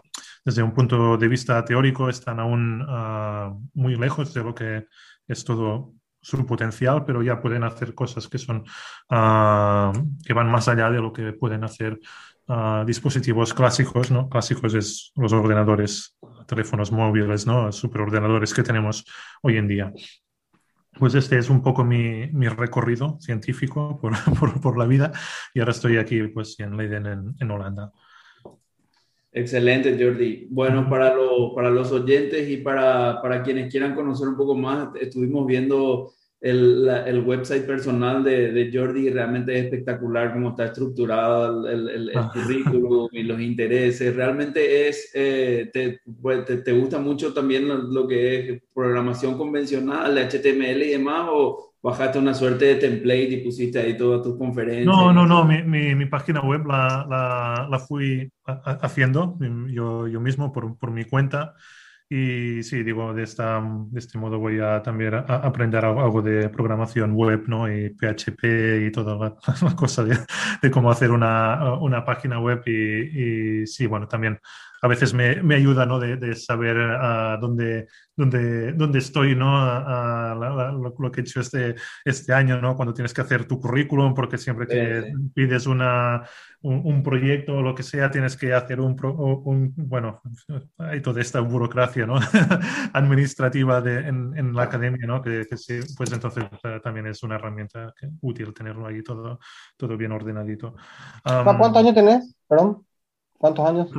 desde un punto de vista teórico están aún uh, muy lejos de lo que es todo su potencial, pero ya pueden hacer cosas que son ah, que van más allá de lo que pueden hacer ah, dispositivos clásicos, ¿no? Clásicos es los ordenadores, teléfonos móviles, ¿no? Superordenadores que tenemos hoy en día. Pues este es un poco mi, mi recorrido científico por, por, por, la vida y ahora estoy aquí pues en Leiden, en, en Holanda. Excelente, Jordi. Bueno, para, lo, para los oyentes y para, para, quienes quieran conocer un poco más, estuvimos viendo el, el website personal de, de, Jordi realmente es espectacular cómo está estructurado el, el, el ah. currículum y los intereses. Realmente es, eh, pues, te, te, gusta mucho también lo, lo, que es programación convencional, HTML y demás, o, bajaste una suerte de template y pusiste ahí todas tus conferencias. No, no, no, mi, mi, mi página web la, la, la fui haciendo yo, yo mismo por, por, mi cuenta. Y sí, digo, de, esta, de este modo voy a también a, aprender algo de programación web, ¿no? Y PHP y toda la, la cosa de, cómo hacer una, una página web. Y, sí, bueno, también a veces me, me ayuda, ¿no? De, de saber uh, dónde, dónde, dónde estoy, ¿no? Uh, la, la, lo, lo, que he hecho este, este año, ¿no? Cuando tienes que hacer tu currículum, porque siempre que sí, sí. pides una, un, un, proyecto o lo que sea, tienes que hacer un, un bueno, hay toda esta burocracia, ¿no? Administrativa de, en, en, la academia, ¿no? Que, que sí, pues entonces uh, también es una herramienta que, útil tenerlo ahí todo, todo bien ordenadito. Um, ¿Cuántos años tenés? Perdón. ¿Cuántos años?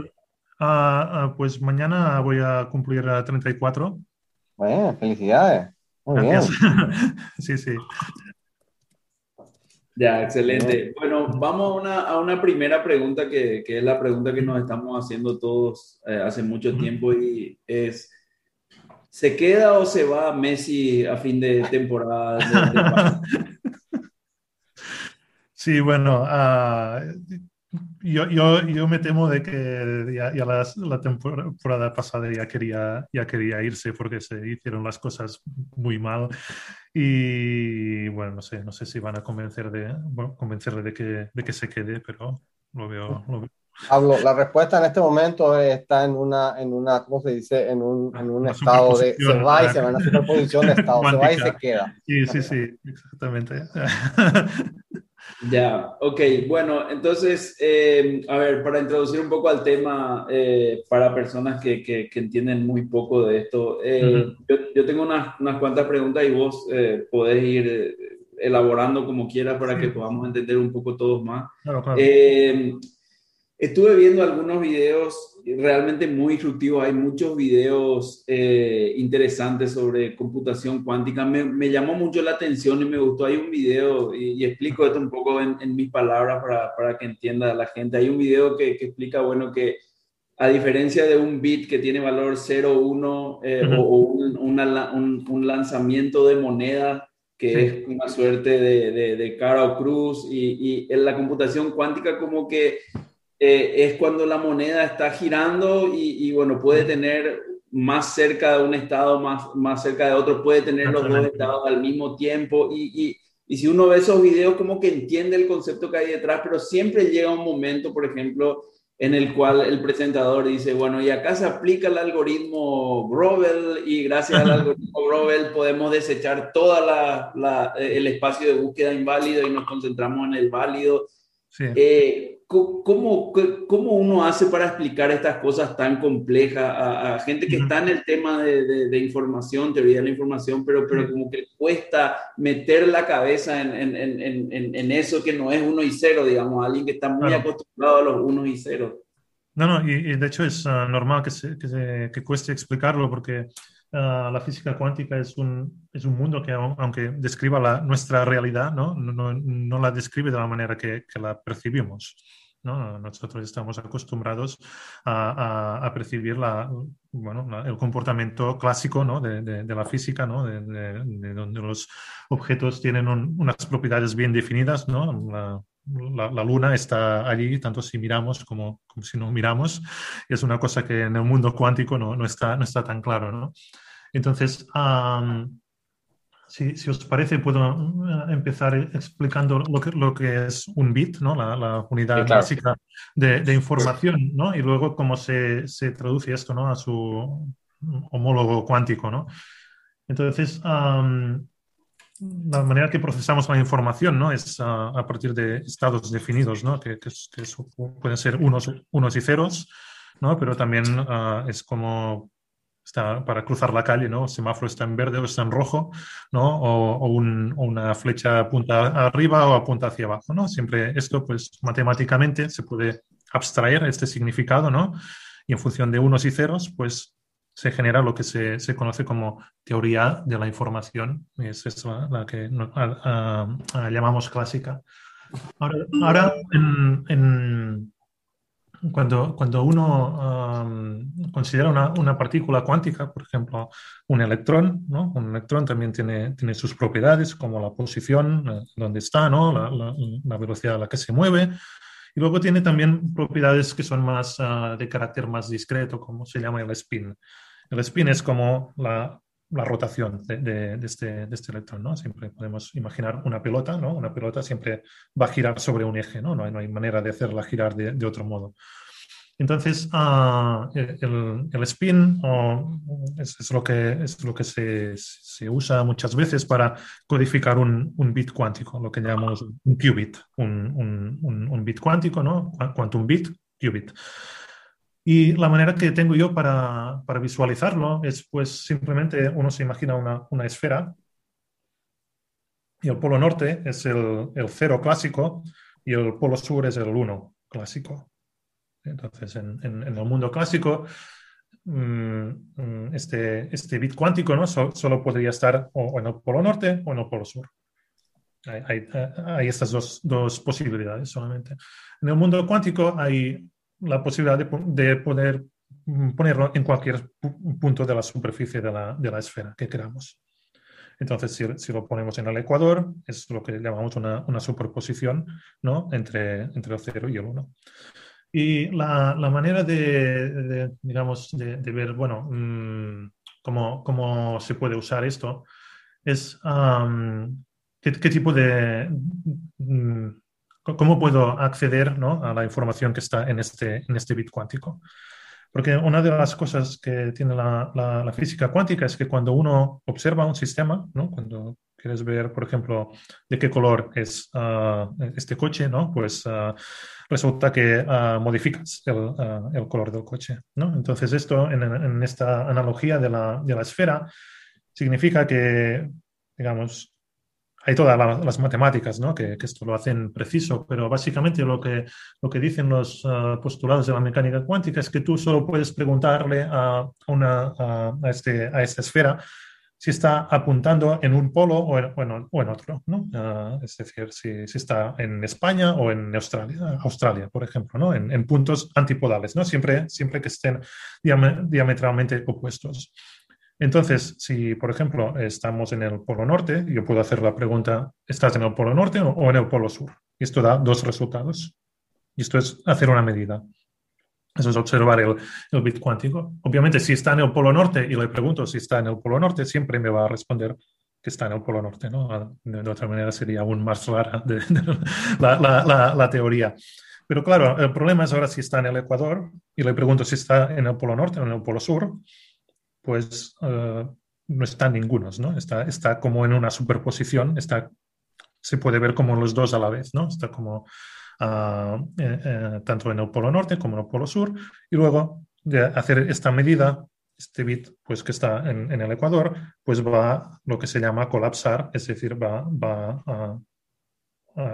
Uh, uh, pues mañana voy a cumplir 34. Bueno, felicidades. Muy Gracias. bien. sí, sí. Ya, excelente. Bueno, vamos a una, a una primera pregunta que, que, es la pregunta que nos estamos haciendo todos eh, hace mucho tiempo y es, ¿se queda o se va Messi a fin de temporada? De, de sí, bueno, uh, yo, yo, yo, me temo de que ya, ya la, la, temporada pasada ya quería, ya quería irse porque se hicieron las cosas muy mal y bueno, no sé, no sé si van a convencer de, bueno, convencerle de que, de que se quede, pero lo veo, lo veo. Hablo, la respuesta en este momento está en una, en una ¿cómo se dice? En un, en un estado de se va y se va en una superposición de estado, se va y se queda. Sí, sí, sí, exactamente. Ya, ok, bueno, entonces, eh, a ver, para introducir un poco al tema, eh, para personas que, que, que, entienden muy poco de esto, eh, uh -huh. yo, yo, tengo unas, unas, cuantas preguntas y vos eh, podés ir elaborando como quieras para sí. que podamos entender un poco todos más. Claro, claro. Estuve viendo algunos videos realmente muy instructivos. Hay muchos videos eh, interesantes sobre computación cuántica. Me, me, llamó mucho la atención y me gustó. Hay un video, y, y explico esto un poco en, en mis palabras para, para, que entienda la gente. Hay un video que, que, explica, bueno, que a diferencia de un bit que tiene valor 0, 1 eh, uh -huh. o, un, una, un, un, lanzamiento de moneda, que sí. es una suerte de, de, de cara o cruz, y, y en la computación cuántica como que eh, es cuando la moneda está girando y, y, bueno, puede tener más cerca de un estado, más, más cerca de otro, puede tener los dos estados al mismo tiempo. Y, y, y, si uno ve esos videos como que entiende el concepto que hay detrás, pero siempre llega un momento, por ejemplo, en el cual el presentador dice, bueno, y acá se aplica el algoritmo Grovel y gracias al algoritmo Grovel podemos desechar todo la, la, el espacio de búsqueda inválido y nos concentramos en el válido. Sí. Eh, ¿cómo, ¿cómo, uno hace para explicar estas cosas tan complejas a, a gente que está en el tema de, de, de, información, teoría de la información, pero, pero como que cuesta meter la cabeza en, en, en, en, eso que no es uno y cero, digamos, alguien que está muy claro. acostumbrado a los unos y ceros? No, no, y, y de hecho es uh, normal que, se, que, se, que cueste explicarlo porque Uh, la física cuántica es un, es un mundo que, aunque describa la, nuestra realidad, ¿no? No, no, no, la describe de la manera que, que la percibimos. ¿no? Nosotros estamos acostumbrados a, a, a percibir la, bueno, la, el comportamiento clásico ¿no? de, de, de, la física, ¿no? de, de, donde los objetos tienen un, unas propiedades bien definidas. La, la, la, luna está allí, tanto si miramos como, como, si no miramos. Es una cosa que en el mundo cuántico no, está, no está tan claro. Entonces, um, si, si, os parece, puedo uh, empezar explicando lo que, lo que es un bit, ¿no? la, la unidad sí, claro. básica de, de, información, ¿no? y luego cómo se, se, traduce esto ¿no? a su homólogo cuántico. ¿no? Entonces, um, la manera que procesamos la información ¿no? es a partir de estados definidos, ¿no? que, que, pueden ser unos, unos y ceros, ¿no? pero también es como está para cruzar la calle, ¿no? El semáforo está en verde o está en rojo, ¿no? O, una flecha apunta arriba o apunta hacia abajo, ¿no? Siempre esto, pues, matemáticamente se puede abstraer este significado, ¿no? Y en función de unos y ceros, pues, se genera lo que se, conoce como teoría de la información. Es esa la que llamamos clásica. Ahora, en cuando, cuando uno considera una, una, partícula cuántica, por ejemplo, un electrón, ¿no? un electrón también tiene, tiene sus propiedades, como la posición, eh, donde está, ¿no? La, la, velocidad a la que se mueve, y luego tiene también propiedades que son más ah, de carácter más discreto, como se llama el spin. El spin es como la, la rotación de, de, este, de, este, electrón, ¿no? Siempre podemos imaginar una pelota, ¿no? Una pelota siempre va a girar sobre un eje, ¿no? No hay, no hay manera de hacerla girar de, otro modo. Entonces, uh, el, el, spin es, es, lo que, es lo que se, se, usa muchas veces para codificar un, un, bit cuántico, lo que llamamos un qubit, un, un, un bit cuántico, ¿no? Quantum bit, qubit. Y la manera que tengo yo para, para visualizarlo es, pues, simplemente uno se imagina una, una, esfera y el polo norte es el, el cero clásico y el polo sur es el uno clásico. Entonces, en, en, el mundo clásico, mm, mm, este, este bit cuántico ¿no? solo podría estar o, en el polo norte o en el polo sur. Hay, hay, hay estas dos, dos, posibilidades solamente. En el mundo cuántico hay la posibilidad de, poder mm, ponerlo en cualquier punto de la superficie de la, de la esfera que queramos. Entonces, si, si, lo ponemos en el ecuador, es lo que llamamos una, una superposición ¿no? entre, entre el 0 y el 1. Y la, la manera de, digamos, de, ver, bueno, mmm, cómo, cómo, se puede usar esto es ¿qué, ¿qué, tipo de, mm, ¿Cómo puedo acceder ¿no? a la información que está en este, en este bit cuántico? Porque una de las cosas que tiene la, la, física cuántica es que cuando uno observa un sistema, ¿no? cuando quieres ver, por ejemplo, de qué color es uh, este coche, ¿no? pues uh, resulta que uh, modificas el, el, color del coche. ¿no? Entonces esto, en, en esta analogía de la, de la esfera, significa que, digamos, hay todas las matemáticas ¿no? que, esto lo hacen preciso, pero básicamente lo que, lo que dicen los uh, postulados de la mecánica cuántica es que tú solo puedes preguntarle a, una, a, este, a esta esfera si está apuntando en un polo o en, o en otro, ¿no? Uh, es decir, si, si, está en España o en Australia, Australia por ejemplo, ¿no? en, en puntos antipodales, ¿no? siempre, siempre que estén diametralmente opuestos. Entonces, si, por ejemplo, estamos en el polo norte, yo puedo hacer la pregunta, ¿estás en el polo norte o en el polo sur? Y esto da dos resultados. Y esto es hacer una medida. Eso es observar el, el, bit cuántico. Obviamente, si está en el polo norte y le pregunto si está en el polo norte, siempre me va a responder que está en el polo norte. ¿no? De, otra manera sería aún más rara de, la, la, la, teoría. Pero claro, el problema es ahora si está en el Ecuador y le pregunto si está en el polo norte o en el polo sur pues uh, no están ningunos, ¿no? Está, está como en una superposición, está, se puede ver como los dos a la vez, ¿no? Está como uh, eh, eh, tanto en el polo norte como en el polo sur, y luego de hacer esta medida, este bit pues, que está en, el ecuador, pues va lo que se llama colapsar, es decir, va, va a,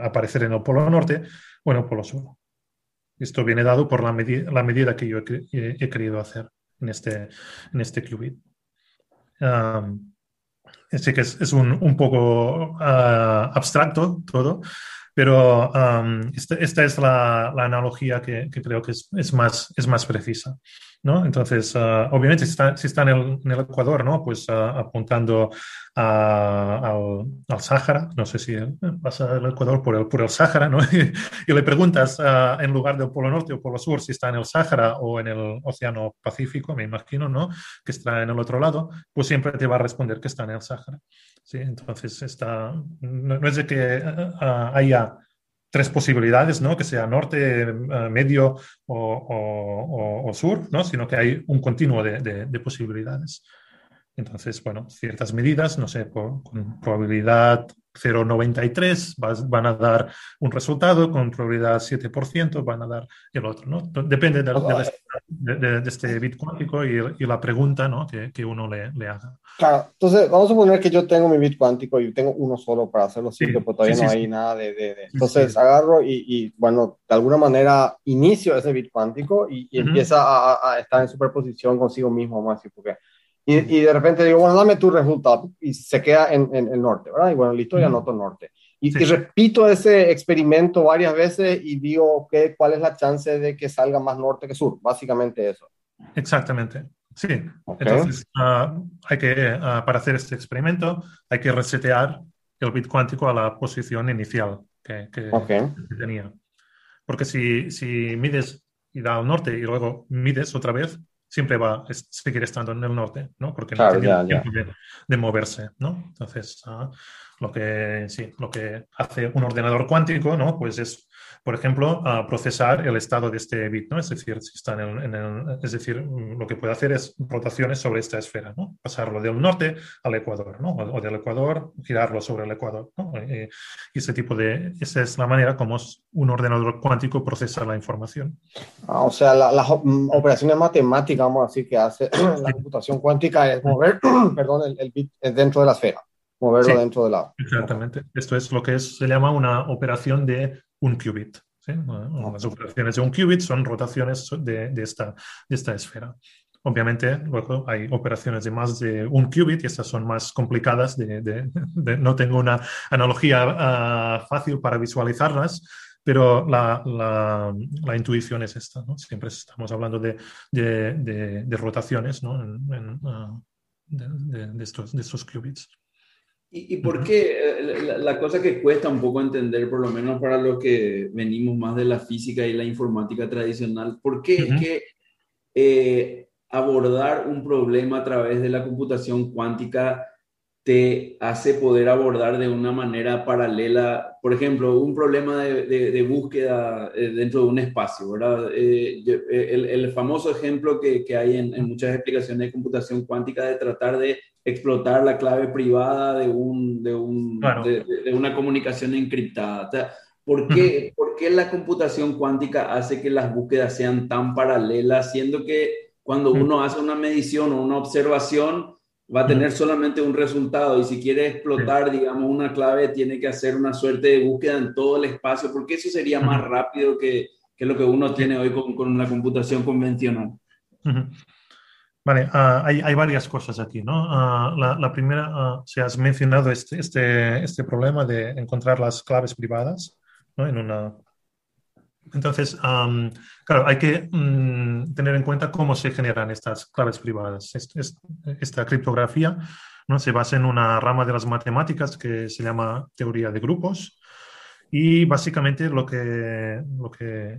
aparecer en el polo norte o en el polo sur. Esto viene dado por la, medi la medida que yo he querido hacer en este, en este qubit. Um, sé que es, es un, un, poco uh, abstracto todo, pero um, esta, esta, es la, la analogía que, que, creo que es, es, más, es más precisa. ¿No? Entonces, uh, obviamente, si está, si está en, el, Ecuador, ¿no? Pues uh, apuntando al, Sáhara, no sé si pasa el Ecuador por el, por el Sáhara, ¿no? y, le preguntas uh, en lugar del Polo Norte o Polo Sur si está en el Sáhara o en el Océano Pacífico, me imagino, ¿no? Que está en el otro lado, pues siempre te va a responder que está en el Sáhara. ¿sí? Entonces, está, no, no es de que haya tres posibilidades, ¿no? Que sea norte, eh, medio o, sur, ¿no? Sino que hay un continuo de posibilidades. Entonces, bueno, ciertas medidas, no sé, con probabilidad 0,93 van a dar un resultado, con probabilidad 7% van a dar el otro, ¿no? Depende de, este bit cuántico y, la pregunta ¿no? que, uno le, le, haga. Claro, entonces vamos a suponer que yo tengo mi bit cuántico y tengo uno solo para hacerlo simple, porque todavía no hay nada de... Entonces agarro y, bueno, de alguna manera inicio ese bit cuántico y, empieza a, a, estar en superposición consigo mismo, vamos a decir, porque y, de repente digo, bueno, dame tu resultado y se queda en, el norte, ¿verdad? Y bueno, listo, ya anoto norte. Y, repito ese experimento varias veces y digo, ok, ¿cuál es la chance de que salga más norte que sur? Básicamente eso. Exactamente. Sí. Entonces, ah, hay que, ah, para hacer este experimento, hay que resetear el bit cuántico a la posición inicial que, que, tenía. Porque si, si mides y da al norte y luego mides otra vez, siempre va a seguir estando en el norte, ¿no? Porque no tiene tiempo de, moverse, ¿no? Entonces, ah, lo que sí, lo que hace un ordenador cuántico, ¿no? Pues es por ejemplo, a procesar el estado de este bit, ¿no? Es decir, si está en el, es decir, lo que puede hacer es rotaciones sobre esta esfera, ¿no? Pasarlo del norte al ecuador, ¿no? O del ecuador, girarlo sobre el ecuador, ¿no? Y ese tipo de, esa es la manera como un ordenador cuántico procesa la información. Ah, o sea, las mm, operaciones matemáticas, vamos a decir, que hace la computación cuántica es mover, perdón, el, el bit dentro de la esfera moverlo dentro de la. Exactamente. Esto es lo que se llama una operación de un qubit. Las operaciones de un qubit son rotaciones de, esta, de esta esfera. Obviamente, luego hay operaciones de más de un qubit y estas son más complicadas. De, no tengo una analogía ah, fácil para visualizarlas, pero la, la, intuición es esta. ¿no? Siempre estamos hablando de, rotaciones estos, de estos qubits. ¿Y, por qué eh, la, cosa que cuesta un poco entender, por lo menos para los que venimos más de la física y la informática tradicional, por qué es que eh, abordar un problema a través de la computación cuántica te hace poder abordar de una manera paralela, por ejemplo, un problema de, búsqueda eh, dentro de un espacio, ¿verdad? el, famoso ejemplo que, que hay en, en, muchas explicaciones de computación cuántica de tratar de explotar la clave privada de, un, de, un, de, una comunicación encriptada. ¿por, qué, ¿Por qué la computación cuántica hace que las búsquedas sean tan paralelas, siendo que cuando uno hace una medición o una observación, va a tener solamente un resultado y si quiere explotar, digamos, una clave, tiene que hacer una suerte de búsqueda en todo el espacio, porque eso sería más rápido que, que lo que uno tiene hoy con, con la computación convencional. Vale, ah, hay, hay, varias cosas aquí, ¿no? Ah, la, primera, uh, se has mencionado este, este, este, problema de encontrar las claves privadas, ¿no? En una... Entonces, claro, hay que mm, tener en cuenta cómo se generan estas claves privadas. esta criptografía ¿no? se basa en una rama de las matemáticas que se llama teoría de grupos, y básicamente lo que, lo que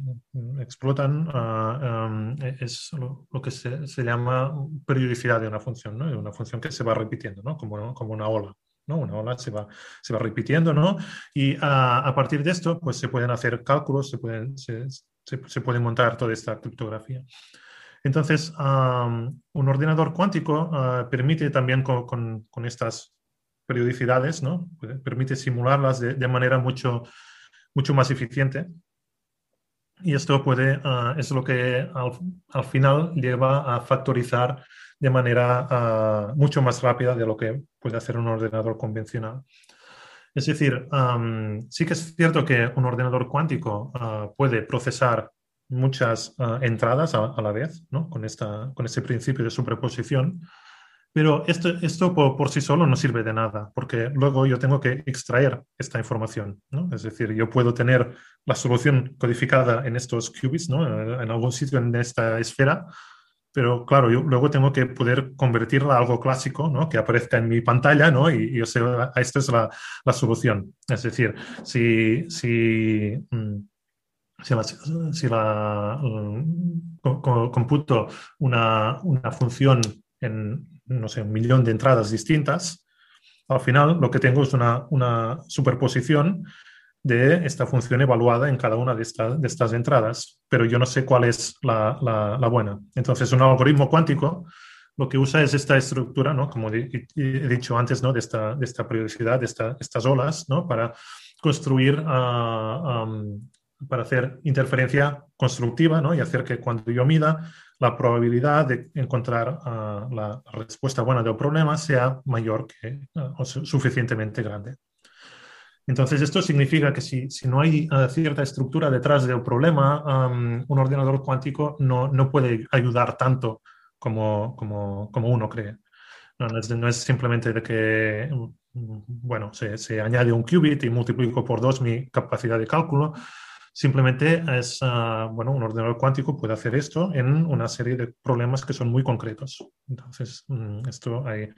explotan ah, es lo, que se, se, llama periodicidad de una función, ¿no? una función que se va repitiendo, ¿no? como, como una ola. ¿No? Una ola se va, se va repitiendo, ¿no? Y a, partir de esto, pues se pueden hacer cálculos, se, pueden, se, se, puede montar toda esta criptografía. Entonces, un ordenador cuántico ah, permite también con, con, estas periodicidades, ¿no? Permite simularlas de, manera mucho, mucho más eficiente. Y esto puede, ah, es lo que al, final lleva a factorizar de manera ah, mucho más rápida de lo que puede hacer un ordenador convencional. Es decir, sí que es cierto que un ordenador cuántico ah, puede procesar muchas entradas a, la vez, ¿no? con, esta, con este principio de superposición, pero esto, esto por, sí solo no sirve de nada, porque luego yo tengo que extraer esta información, ¿no? Es decir, yo puedo tener la solución codificada en estos qubits, ¿no? En algún sitio en esta esfera, pero claro, yo luego tengo que poder convertirla a algo clásico, ¿no? Que aparezca en mi pantalla, ¿no? Y, yo sé, esta es la, la, solución. Es decir, si... si mm, si la, si la mm, computo una, una función en, no sé, un millón de entradas distintas, al final lo que tengo es una, una superposición de esta función evaluada en cada una de, de, estas entradas, pero yo no sé cuál es la, la, buena. Entonces, un algoritmo cuántico lo que usa es esta estructura, ¿no? Como he dicho antes, ¿no? De esta, de esta periodicidad, de estas olas, ¿no? Para construir, ah, para hacer interferencia constructiva, ¿no? Y hacer que cuando yo mida la probabilidad de encontrar ah, la respuesta buena del problema sea mayor que ah, o suficientemente grande. Entonces, esto significa que si, si no hay cierta estructura detrás del problema, un ordenador cuántico no, no puede ayudar tanto como, como, como uno cree. No, no, es, simplemente de que, mm, bueno, se, se, añade un qubit y multiplico por dos mi capacidad de cálculo. Simplemente es, ah, bueno, un ordenador cuántico puede hacer esto en una serie de problemas que son muy concretos. Entonces, mm, esto hay,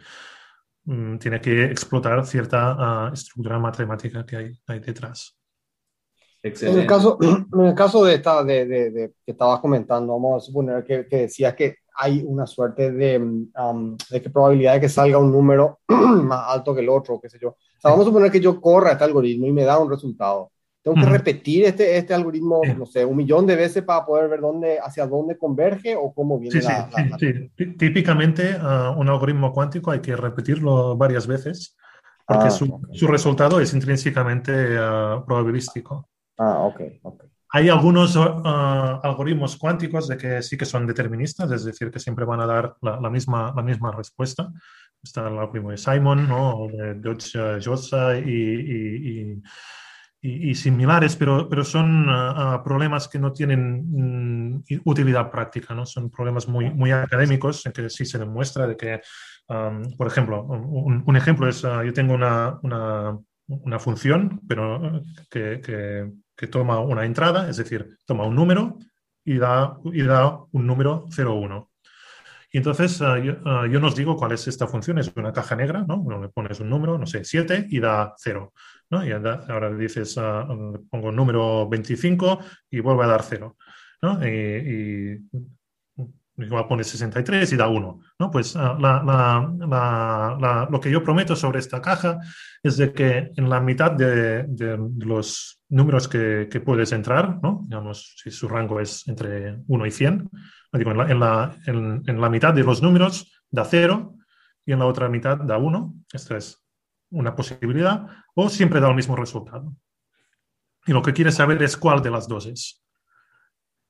mm, tiene que explotar cierta ah, estructura matemática que hay, hay detrás. En el caso, en el caso de esta, de, de, que estabas comentando, vamos a suponer que, que decías que hay una suerte de, um, de que probabilidad de que salga un número más alto que el otro, qué sé yo. O sea, vamos a suponer que yo corra este algoritmo y me da un resultado. Tengo que repetir este, este algoritmo, no sé, un millón de veces para poder ver dónde, hacia dónde converge o cómo viene sí, la, sí, sí. Típicamente uh, un algoritmo cuántico hay que repetirlo varias veces porque ah, su, su, resultado es intrínsecamente uh, probabilístico. Ah, ok, ok. Hay algunos uh, algoritmos cuánticos de que sí que son deterministas, es decir, que siempre van a dar la, la misma, la misma respuesta. Está el algoritmo de Simon, ¿no? de Dodge-Josa y, y, y, similares, pero, pero son uh, problemas que no tienen mm, utilidad práctica, ¿no? Son problemas muy, muy académicos en que sí se demuestra de que, um, por ejemplo, un, un ejemplo es, uh, yo tengo una, una, una función, pero que, que que toma una entrada, es decir, toma un número y da, y da un número 01. Y entonces uh, yo, uh, yo, nos digo cuál es esta función, es una caja negra, ¿no? le pones un número, no sé, 7 y da 0. ¿no? Y ahora dices, uh, pongo número 25 y vuelve a dar 0. ¿no? Y, y igual pone 63 y da 1. ¿no? Pues uh, la, la, la, lo que yo prometo sobre esta caja es de que en la mitad de, de los números que, que, puedes entrar, ¿no? digamos, si su rango es entre 1 y 100, digo, en, en, en, en, la, mitad de los números da 0 y en la otra mitad da 1. Esta es una posibilidad. O siempre da el mismo resultado. Y lo que quieres saber es cuál de las dos es.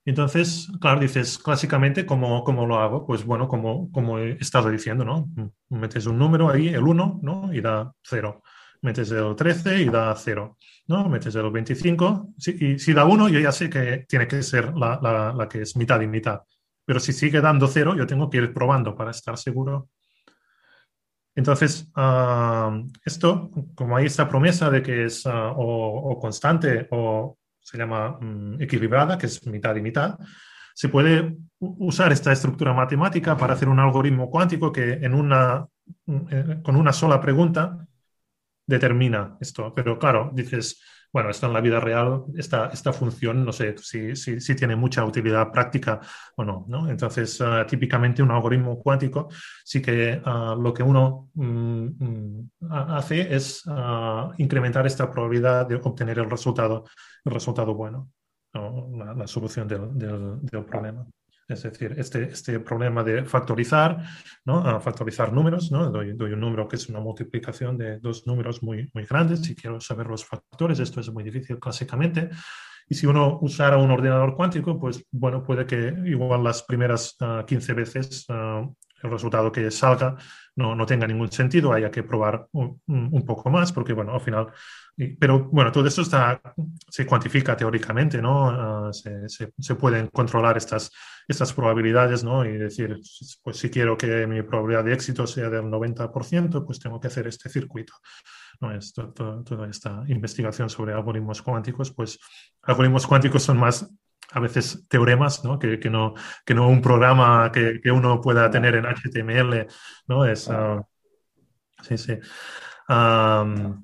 Entonces, claro, dices, clásicamente, ¿cómo, cómo lo hago? Pues bueno, como, como he estado diciendo, ¿no? Metes un número ahí, el 1, ¿no? Y da 0. Metes el 13 y da 0, ¿no? Metes el 25 y si da 1, yo ya sé que tiene que ser la, la, la, que es mitad y mitad. Pero si sigue dando 0, yo tengo que ir probando para estar seguro. Entonces, uh, esto, como hay esta promesa de que es o, o constante o se llama um, equilibrada, que es mitad y mitad, se puede usar esta estructura matemática para hacer un algoritmo cuántico que en una, eh, con una sola pregunta determina esto. Pero claro, dices, bueno, esto en la vida real, esta, esta función, no sé si, si, si tiene mucha utilidad práctica o no. ¿no? Entonces, uh, típicamente un algoritmo cuántico sí que uh, lo que uno um, hace es uh, incrementar esta probabilidad de obtener el resultado, el resultado bueno, ¿no? la, la, solución del, del, del problema. Es decir, este, este problema de factorizar, ¿no? factorizar números, ¿no? Doy, doy, un número que es una multiplicación de dos números muy, muy grandes. Si quiero saber los factores, esto es muy difícil clásicamente. Y si uno usara un ordenador cuántico, pues bueno, puede que igual las primeras uh, ah, 15 veces uh, el resultado que salga no, no, tenga ningún sentido, haya que probar un, un poco más, porque bueno, al final pero bueno, todo esto está, se cuantifica teóricamente, ¿no? Uh, se, se, se, pueden controlar estas, estas probabilidades, ¿no? Y decir, pues si quiero que mi probabilidad de éxito sea del 90%, pues tengo que hacer este circuito. ¿no? Esto, todo, toda esta investigación sobre algoritmos cuánticos, pues algoritmos cuánticos son más a veces teoremas, ¿no? Que, que no, que no un programa que, que, uno pueda tener en HTML, ¿no? Es, uh, sí, sí. Um,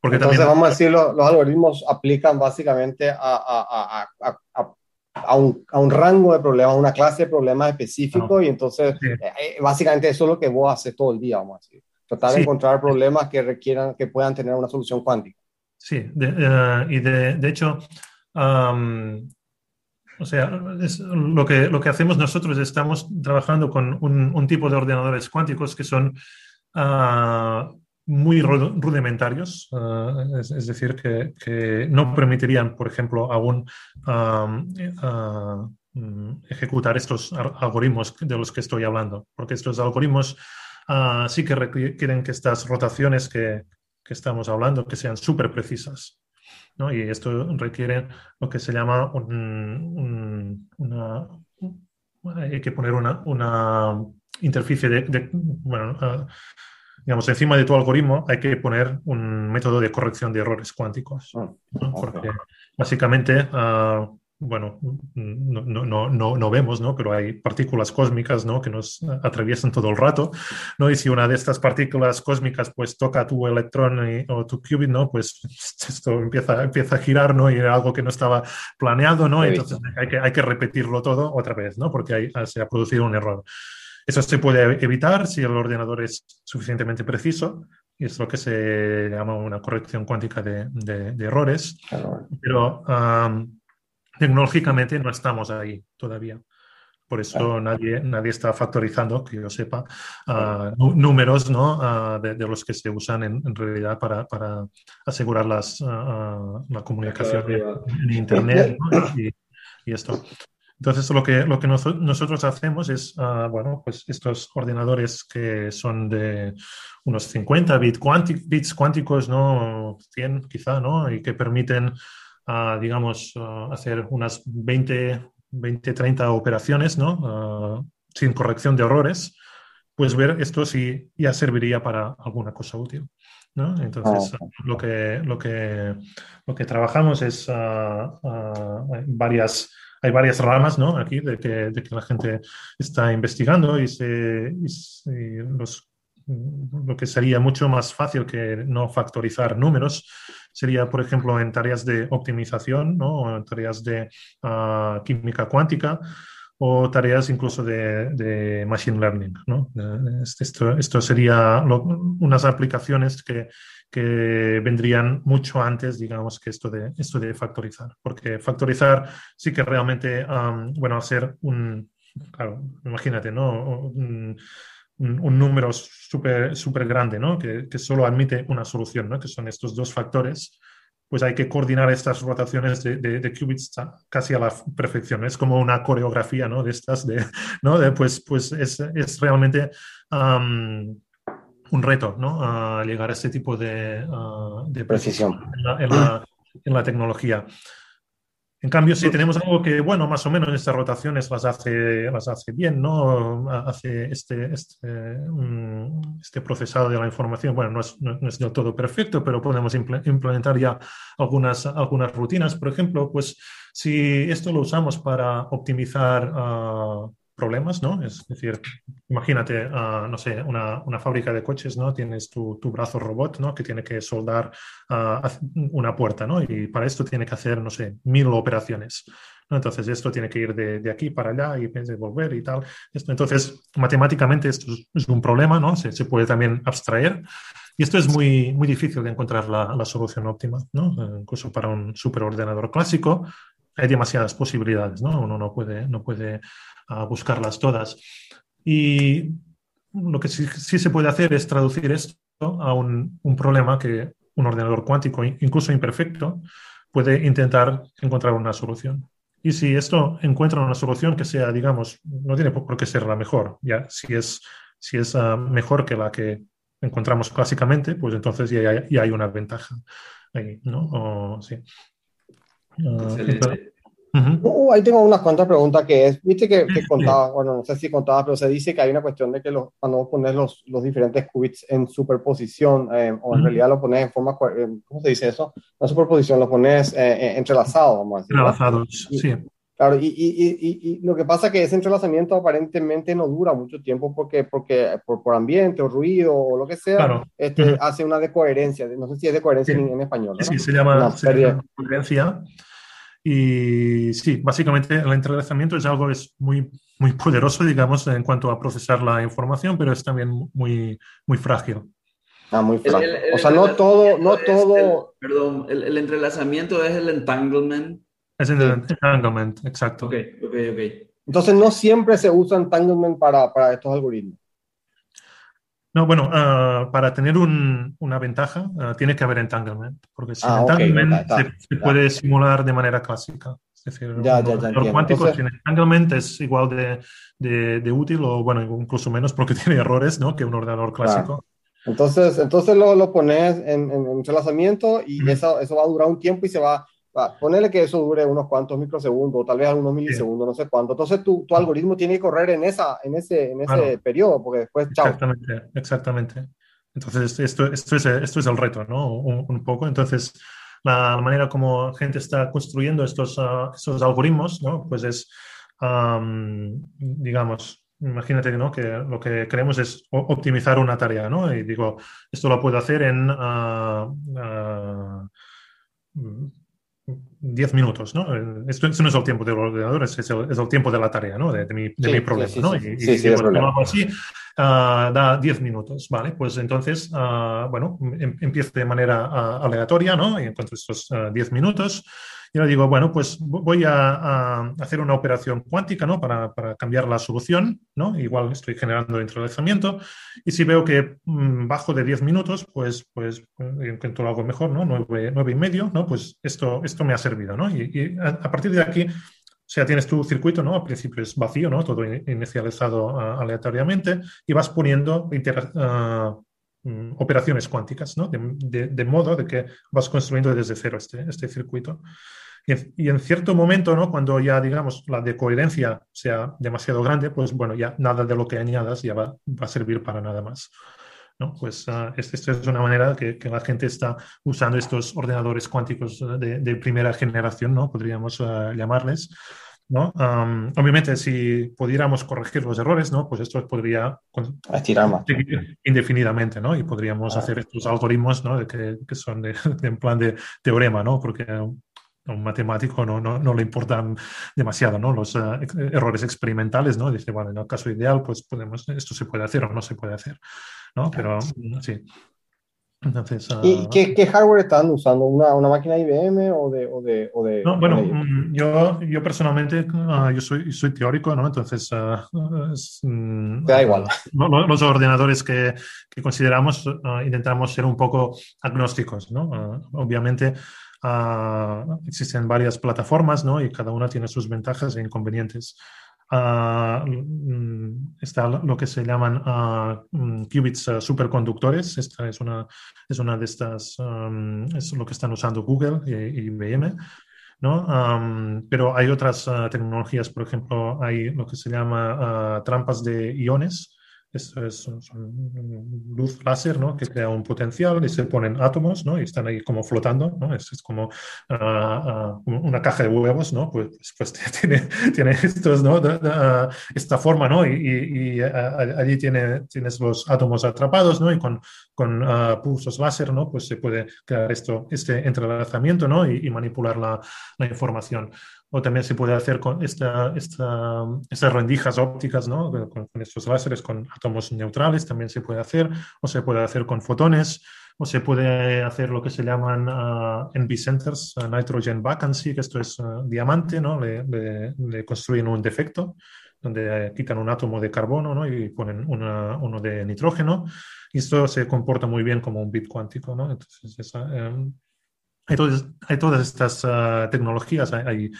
porque Entonces, también... vamos a decir, los, los algoritmos aplican básicamente a, a, a, a, un, a un rango de problemas, a una clase de problemas específicos, no. y entonces, sí. eh, básicamente eso es lo que vos haces todo el día, vamos a decir. Tratar sí. de encontrar problemas que requieran, que puedan tener una solución cuántica. Sí, de, uh, y de, de hecho, um, O sea, lo, que, lo que hacemos nosotros estamos trabajando con un, tipo de ordenadores cuánticos que son ah, muy rudimentarios, ah, es, decir, que, no permitirían, por ejemplo, aún ah, mm, ejecutar estos algoritmos de los que estoy hablando, porque estos algoritmos sí que requieren que estas rotaciones que, que estamos hablando que sean súper precisas. ¿No? Y esto requiere lo que se llama un, una... Hay que poner una, una interficie de, bueno, ah, digamos, encima de tu algoritmo hay que poner un método de corrección de errores cuánticos. Ah, Porque básicamente uh, bueno, no, no, no, no, vemos, ¿no? Pero hay partículas cósmicas, ¿no? Que nos atraviesan todo el rato, ¿no? Y si una de estas partículas cósmicas, pues, toca tu electrón o tu qubit, ¿no? Pues esto empieza, empieza a girar, ¿no? Y era algo que no estaba planeado, ¿no? Entonces hay que, hay que repetirlo todo otra vez, ¿no? Porque hay, se ha producido un error. Eso se puede evitar si el ordenador es suficientemente preciso, y es lo que se llama una corrección cuántica de, de, errores. Pero Tecnológicamente no estamos ahí todavía. Por eso nadie, nadie está factorizando, que yo sepa, ah, números ¿no? Ah, de, los que se usan en, realidad para, para asegurar las, ah, la comunicación en Internet y, esto. Entonces, lo que, lo que nosotros hacemos es, bueno, pues estos ordenadores que son de unos 50 bits, bits cuánticos, ¿no? 100 quizá, ¿no? Y que permiten digamos, hacer unas 20, 20, 30 operaciones, ¿no? sin corrección de errores, pues ver esto si ya serviría para alguna cosa útil. ¿no? Entonces, ah, lo, que, lo, que, lo que trabajamos es varias, hay varias ramas ¿no? aquí de que, de que la gente está investigando y, se, y los lo que sería mucho más fácil que no factorizar números sería, por ejemplo, en tareas de optimización, ¿no? en tareas de ah, química cuántica o tareas incluso de, machine learning. ¿no? Esto, esto sería unas aplicaciones que, que, vendrían mucho antes, digamos, que esto de, esto de factorizar. Porque factorizar sí que realmente, bueno, hacer un, claro, imagínate, ¿no? Un, número súper super grande, ¿no? Que, que, solo admite una solución, ¿no? que son estos dos factores, pues hay que coordinar estas rotaciones de, de, qubits casi a la perfección. Es como una coreografía ¿no? de estas, de, ¿no? De, pues, pues es, es realmente un reto ¿no? a llegar a este tipo de, uh, de precisión en la, en la tecnología. En cambio, si tenemos algo que, bueno, más o menos en estas rotaciones las hace, las hace bien, ¿no? Hace este, este, este procesado de la información, bueno, no es, no, es, del todo perfecto, pero podemos implementar ya algunas, algunas rutinas. Por ejemplo, pues si esto lo usamos para optimizar uh, problemas, ¿no? Es decir, imagínate, ah, no sé, una, una, fábrica de coches, ¿no? Tienes tu, tu brazo robot, ¿no? Que tiene que soldar uh, una puerta, ¿no? Y para esto tiene que hacer, no sé, mil operaciones. ¿no? Entonces, esto tiene que ir de, de aquí para allá y volver y tal. Esto, entonces, matemáticamente esto es, un problema, ¿no? Se, se, puede también abstraer. Y esto es muy, muy difícil de encontrar la, la solución óptima, ¿no? Incluso para un superordenador clásico hay demasiadas posibilidades, ¿no? Uno no puede, no puede a buscarlas todas. Y lo que sí, se puede hacer es traducir esto a un, problema que un ordenador cuántico, incluso imperfecto, puede intentar encontrar una solución. Y si esto encuentra una solución que sea, digamos, no tiene por qué ser la mejor, ya si es, si es ah, mejor que la que encontramos clásicamente, pues entonces ya, hay una ventaja ahí, ¿no? sí. Ah, Uh, ahí tengo unas cuantas preguntas que es, viste que, que contaba, bueno, no sé si contaba, pero se dice que hay una cuestión de que los, cuando pones los, los diferentes qubits en superposición, eh, o en realidad lo pones en forma, eh, ¿cómo se dice eso? No superposición, lo pones eh, entrelazado, vamos a decir. Entrelazados, sí. Claro, y, y, y, lo que pasa es que ese entrelazamiento aparentemente no dura mucho tiempo porque, porque por, por ambiente o ruido o lo que sea, este, hace una decoherencia, no sé si es decoherencia en, en, español. ¿no? Sí, se llama, se llama coherencia. Y sí, básicamente el entrelazamiento es algo es muy, muy poderoso, digamos, en cuanto a procesar la información, pero es también muy, muy frágil. Ah, muy frágil. o sea, no todo, no todo. perdón, el, entrelazamiento es el entanglement. Es en entanglement, exacto. Ok, ok, ok. Entonces no siempre se usa entanglement para, para estos algoritmos. No, bueno, uh, para tener un, una ventaja uh, tiene que haber entanglement, porque sin ah, entanglement okay, se, se puede simular de manera clásica. Es decir, ya, ya, ya, los cuánticos Entonces... sin entanglement es igual de, de, de, útil o, bueno, incluso menos porque tiene errores, ¿no? Que un ordenador clásico. Entonces, entonces lo, lo pones en, en, entrelazamiento y mm. eso, eso va a durar un tiempo y se va, va, ponerle que eso dure unos cuantos microsegundos, tal vez algunos milisegundos, no sé cuánto. Entonces tu, tu, algoritmo tiene que correr en, esa, en ese, en ese claro. periodo, porque después, chao. Exactamente, exactamente. Entonces, esto, esto, es, esto es el reto, ¿no? Un, un poco. Entonces, la manera como gente está construyendo estos, uh, estos algoritmos, ¿no? Pues es, um, digamos, imagínate ¿no? que lo que queremos es optimizar una tarea, ¿no? Y digo, esto lo puedo hacer en uh, uh, 10 minutos, ¿no? Esto, esto, no es el tiempo del ordenador, es, es, el, es el, tiempo de la tarea, ¿no? De, de mi, de sí, mi problema, sí, sí, ¿no? Sí, y, sí, y sí, digo, problema. así, uh, da 10 minutos, ¿vale? Pues entonces, uh, bueno, em, empiezo de manera uh, aleatoria, ¿no? Y encuentro estos 10 minutos. Y ahora digo, bueno, pues voy a, hacer una operación cuántica, ¿no? Para, para, cambiar la solución, ¿no? Igual estoy generando entrelazamiento. Y si veo que mmm, bajo de 10 minutos, pues, pues encuentro algo mejor, ¿no? 9, 9 y medio, ¿no? Pues esto, esto me ha servido, ¿no? Y, a, partir de aquí, o tienes tu circuito, ¿no? Al principio es vacío, ¿no? Todo inicializado aleatoriamente y vas poniendo uh, operaciones cuánticas, ¿no? De, de, de, modo de que vas construyendo desde cero este, este circuito. Y, en cierto momento, ¿no? Cuando ya, digamos, la decoherencia sea demasiado grande, pues bueno, ya nada de lo que añadas ya va, va a servir para nada más. ¿no? Pues uh, esto es una manera que, que, la gente está usando estos ordenadores cuánticos de, de primera generación, ¿no? Podríamos uh, llamarles. ¿no? Um, obviamente, si pudiéramos corregir los errores, ¿no? Pues esto podría más indefinidamente, ¿no? Y podríamos ah. hacer estos algoritmos, ¿no? De que, que son de, de, en plan de teorema, ¿no? Porque a un matemático no, no, no, le importan demasiado ¿no? los uh, errores experimentales, ¿no? Dice, bueno, en el caso ideal, pues podemos, esto se puede hacer o no se puede hacer, ¿no? Pero sí. Entonces, uh... ¿Y qué, qué, hardware están usando? ¿Una, una máquina IBM o de...? O de, o de no, bueno. Mm, yo, yo personalmente, uh, yo soy, soy teórico, ¿no? Entonces, es, mm, Te da igual. Los ordenadores que, que consideramos intentamos ser un poco agnósticos, ¿no? obviamente, Uh, existen varias plataformas, ¿no? Y cada una tiene sus ventajas e inconvenientes. Uh, está lo que se llaman uh, qubits superconductores. Esta es una, es una de estas, um, es lo que están usando Google y IBM. ¿no? Um, pero hay otras tecnologías, por ejemplo, hay lo que se llama trampas de iones, es, es, luz láser, ¿no? Que crea un potencial y se ponen átomos, ¿no? Y están ahí como flotando, ¿no? Es, es como uh, uh, una caja de huevos, ¿no? Pues, pues tiene, tiene estos, ¿no? Uh, esta forma, ¿no? Y, y, y allí tiene, tienes los átomos atrapados, ¿no? Y con, con pulsos láser, ¿no? Pues se puede crear esto, este entrelazamiento, ¿no? Y, y manipular la, la información o también se puede hacer con esta, esta, estas rendijas ópticas, ¿no? Con, estos láseres con átomos neutrales, también se puede hacer, o se puede hacer con fotones, o se puede hacer lo que se llaman uh, NV centers, uh, nitrogen vacancy, que esto es uh, diamante, ¿no? Le, construyen un defecto donde quitan un átomo de carbono ¿no? y ponen uno de nitrógeno, y esto se comporta muy bien como un bit cuántico, ¿no? Entonces, esa, um, hay, todas, estas uh, tecnologías, hay,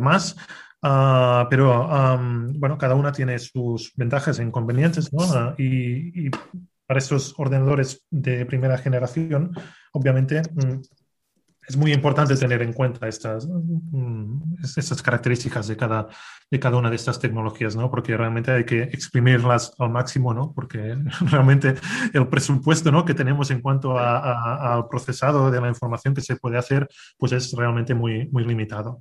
más, uh, pero bueno, cada una tiene sus ventajas e inconvenientes, ¿no? Uh, y, y, para estos ordenadores de primera generación, obviamente mm, es muy importante tener en cuenta estas, mm, estas características de cada, de cada una de estas tecnologías, ¿no? Porque realmente hay que exprimirlas al máximo, ¿no? Porque realmente el presupuesto, ¿no? Que tenemos en cuanto al procesado de la información que se puede hacer, pues es realmente muy, muy limitado.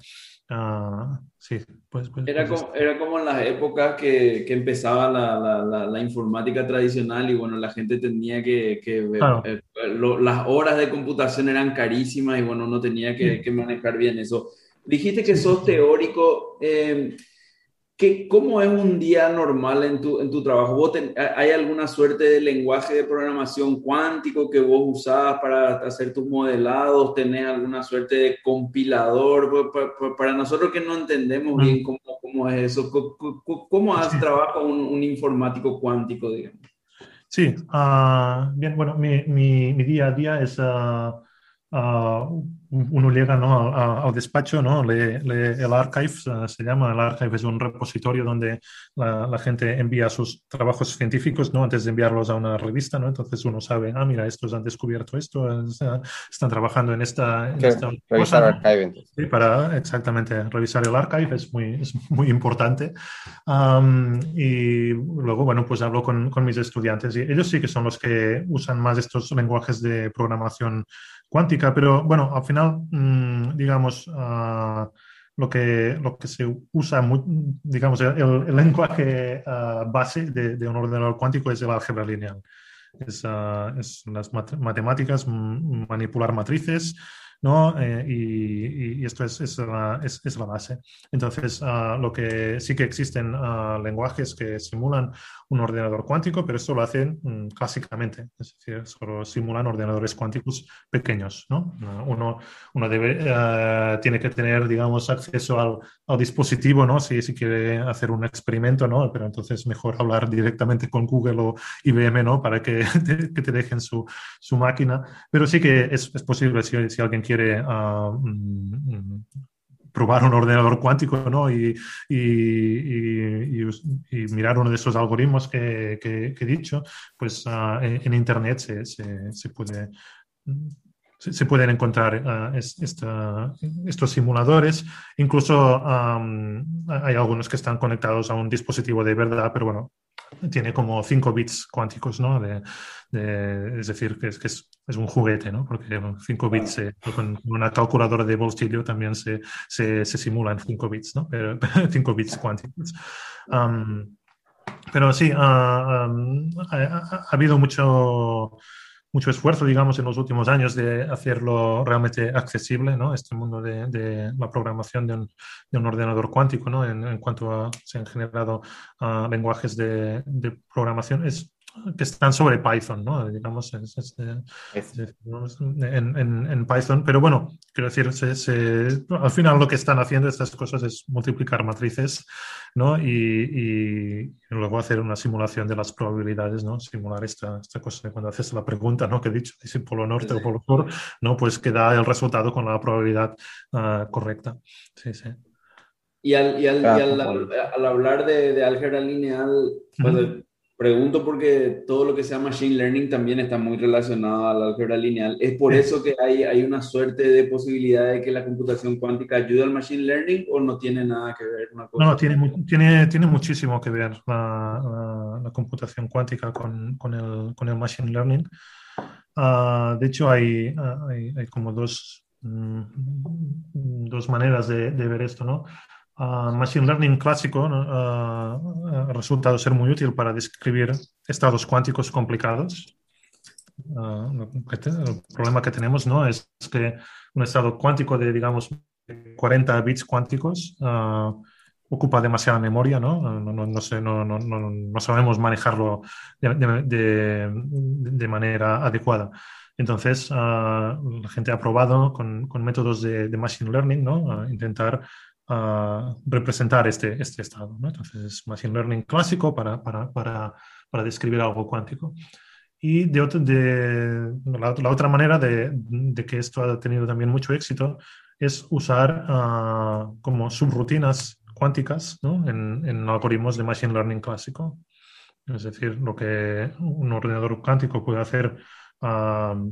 Uh, sí, pues, pues, era, pues, como, era como en las épocas que, que empezaba la, la, la, la, informática tradicional y bueno, la gente tenía que, que claro. eh, lo, las horas de computación eran carísimas y bueno, uno tenía que, que manejar bien eso. Dijiste que sos teórico. Eh, ¿qué, ¿cómo es un día normal en tu, en tu trabajo? ¿Vos ¿Hay alguna suerte de lenguaje de programación cuántico que vos usás para hacer tus modelados? ¿Tenés alguna suerte de compilador? Para, nosotros que no entendemos bien cómo, cómo es eso, ¿cómo, cómo hace trabajo un, un, informático cuántico, digamos? Sí, uh, bien, bueno, mi, mi, mi, día a día es... Uh, uno llega ¿no? al despacho, ¿no? Le, el archive se llama, el archive es un repositorio donde la, gente envía sus trabajos científicos ¿no? antes de enviarlos a una revista, ¿no? entonces uno sabe, ah, mira, estos han descubierto esto, están trabajando en esta... En esta revisar cosa, archive. Sí, para exactamente revisar el archive es muy, es muy importante. y luego, bueno, pues hablo con, con mis estudiantes y ellos sí que son los que usan más estos lenguajes de programación cuántica, pero bueno, al final, mm, digamos, uh, lo, que, lo que se usa, muy, digamos, el, lenguaje uh, base de, un ordenador cuántico es el álgebra lineal. Es, las mat matemáticas, manipular matrices, ¿no? Eh, y, esto es, es, la, es, la, base. Entonces, lo que sí que existen lenguajes que simulan un ordenador cuántico, pero esto lo hacen um, clásicamente, es decir, solo simulan ordenadores cuánticos pequeños, ¿no? Uno, uno uh, tiene que tener, digamos, acceso al, dispositivo, ¿no? Si, si quiere hacer un experimento, ¿no? Pero entonces mejor hablar directamente con Google o IBM, ¿no? Para que te, que te dejen su, su máquina. Pero sí que es, es posible si, si alguien quiere uh, probar un ordenador cuántico ¿no? y, y, y, mirar uno de esos algoritmos que, que, que he dicho, pues uh, en, en, Internet se, se, se puede se, pueden encontrar uh, esta, estos simuladores. Incluso um, hay algunos que están conectados a un dispositivo de verdad, pero bueno, tiene como 5 bits cuánticos, ¿no? De, de, es decir, que es, que es, es un juguete, ¿no? Porque 5 bits eh, con una calculadora de bolsillo también se, se, se simulan 5 bits, ¿no? 5 bits cuánticos. Um, pero sí, uh, um, ha, ha, habido mucho mucho esfuerzo, digamos, en los últimos años de hacerlo realmente accesible, ¿no? Este mundo de, de la programación de un, de un, ordenador cuántico, ¿no? En, en cuanto a, se han generado uh, lenguajes de, de, programación, es que están sobre Python, ¿no? Digamos, es, es, es, en, en, en, Python. Pero bueno, quiero decir, se, se, al final lo que están haciendo estas cosas es multiplicar matrices, ¿no? Y, y, luego hacer una simulación de las probabilidades, ¿no? Simular esta, esta cosa cuando haces la pregunta, ¿no? Que he dicho, si polo norte sí. o polo sur, ¿no? Pues que da el resultado con la probabilidad uh, correcta. Sí, sí. Y al, y al, y al, al hablar de, de álgebra lineal, pues, uh -huh Pregunto porque todo lo que sea Machine Learning también está muy relacionado a la álgebra lineal. ¿Es por eso que hay, hay una suerte de posibilidad de que la computación cuántica ayude al Machine Learning o no tiene nada que ver? Una cosa? No, tiene, tiene, tiene muchísimo que ver la, la, la computación cuántica con, con, el, con el Machine Learning. Uh, de hecho, hay, uh, hay, hay, como dos, mm, dos maneras de, de ver esto, ¿no? Uh, Machine Learning clásico uh, ha resultado ser muy útil para describir estados cuánticos complicados. Uh, el problema que tenemos ¿no? es que un estado cuántico de, digamos, 40 bits cuánticos ocupa demasiada memoria, ¿no? No, no, no, sé, no, no, no, sabemos manejarlo de, de, de manera adecuada. Entonces, la gente ha probado con, con métodos de, Machine Learning, ¿no? intentar representar este, este estado. ¿no? Entonces, es Machine Learning clásico para, para, para, para describir algo cuántico. Y de, otro, de la, la, otra manera de, de, que esto ha tenido también mucho éxito es usar uh, como subrutinas cuánticas ¿no? en, en, algoritmos de Machine Learning clásico. Es decir, lo que un ordenador cuántico puede hacer uh,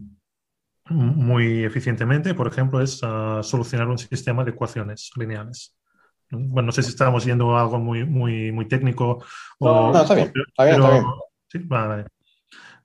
muy eficientemente, por ejemplo, es uh, solucionar un sistema de ecuaciones lineales. Bueno, no sé si estamos yendo a algo muy, muy, muy técnico. O, no, está bien, está bien, pero, está bien. Sí, vale.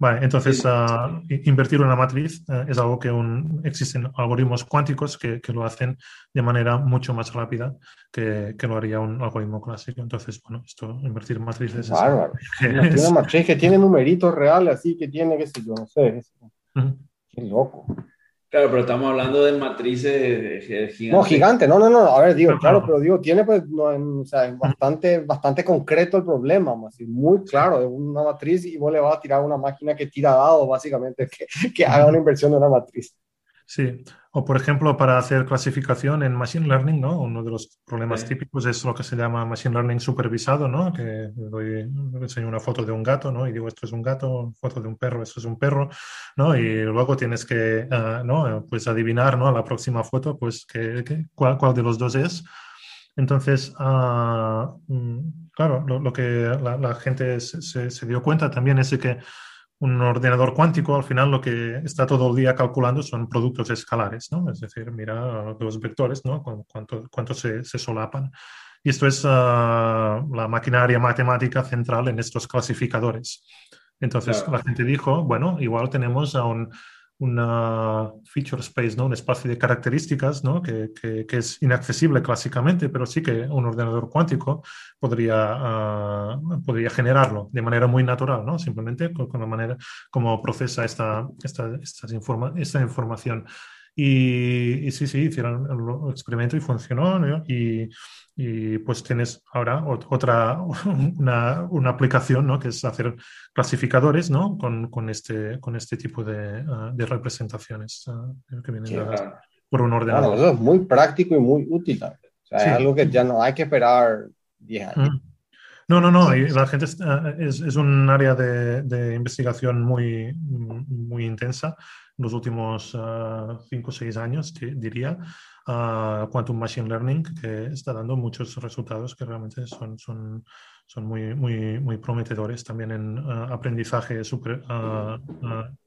Vale, entonces uh, invertir una matriz uh, es algo que un, existen algoritmos cuánticos que, que, lo hacen de manera mucho más rápida que, que, lo haría un algoritmo clásico. Entonces, bueno, esto, invertir matrices. Bárbaro. Es, una matriz que tiene numeritos reales, así que tiene, qué sé yo, no sé. Uh -huh. Qué loco. Claro, pero estamos hablando de matrices gigantes. No, gigante, no, no, no, a ver, digo, claro, pero digo, tiene pues, o sea, bastante, bastante concreto el problema, así, muy claro, es una matriz y vos le vas a tirar una máquina que tira dados, básicamente, que, que haga una inversión de una matriz. Sí, o por ejemplo, para hacer clasificación en Machine Learning, ¿no? Uno de los problemas típicos es lo que se llama Machine Learning supervisado, ¿no? Que doy, enseño una foto de un gato, ¿no? Y digo, esto es un gato, foto de un perro, esto es un perro, ¿no? Y luego tienes que, ah, ¿no? Pues adivinar, ¿no? La próxima foto, pues, que, cuál, cuál, de los dos es. Entonces, uh, claro, lo, lo, que la, la gente se, se, dio cuenta también es que un ordenador cuántico, al final lo que está todo el día calculando son productos escalares, ¿no? Es decir, mira los vectores, ¿no? Cuánto, cuánto se, se solapan. Y esto es ah, la maquinaria matemática central en estos clasificadores. Entonces la gente dijo, bueno, igual tenemos a un, una feature space, ¿no? un espacio de características ¿no? que, que, que, es inaccesible clásicamente, pero sí que un ordenador cuántico podría, uh, podría generarlo de manera muy natural, ¿no? simplemente con, con la manera como procesa esta, esta, esta, informa esta información. Y, y, sí, sí, hicieron el experimento y funcionó. ¿no? Y, y pues tienes ahora otra, una, una, aplicación, ¿no? Que es hacer clasificadores, ¿no? Con, con este, con este tipo de, uh, de representaciones uh, que vienen dadas por un ordenador. Claro, eso es muy práctico y muy útil. O sea, sí. es algo que ya no hay que esperar 10 años. Mm. No, no, no. Y la gente es, es, un área de, de, investigación muy, muy intensa en los últimos 5 uh, o 6 años, diría. Uh, Quantum Machine Learning, que está dando muchos resultados que realmente son, son, son muy, muy, muy prometedores también en uh, aprendizaje super,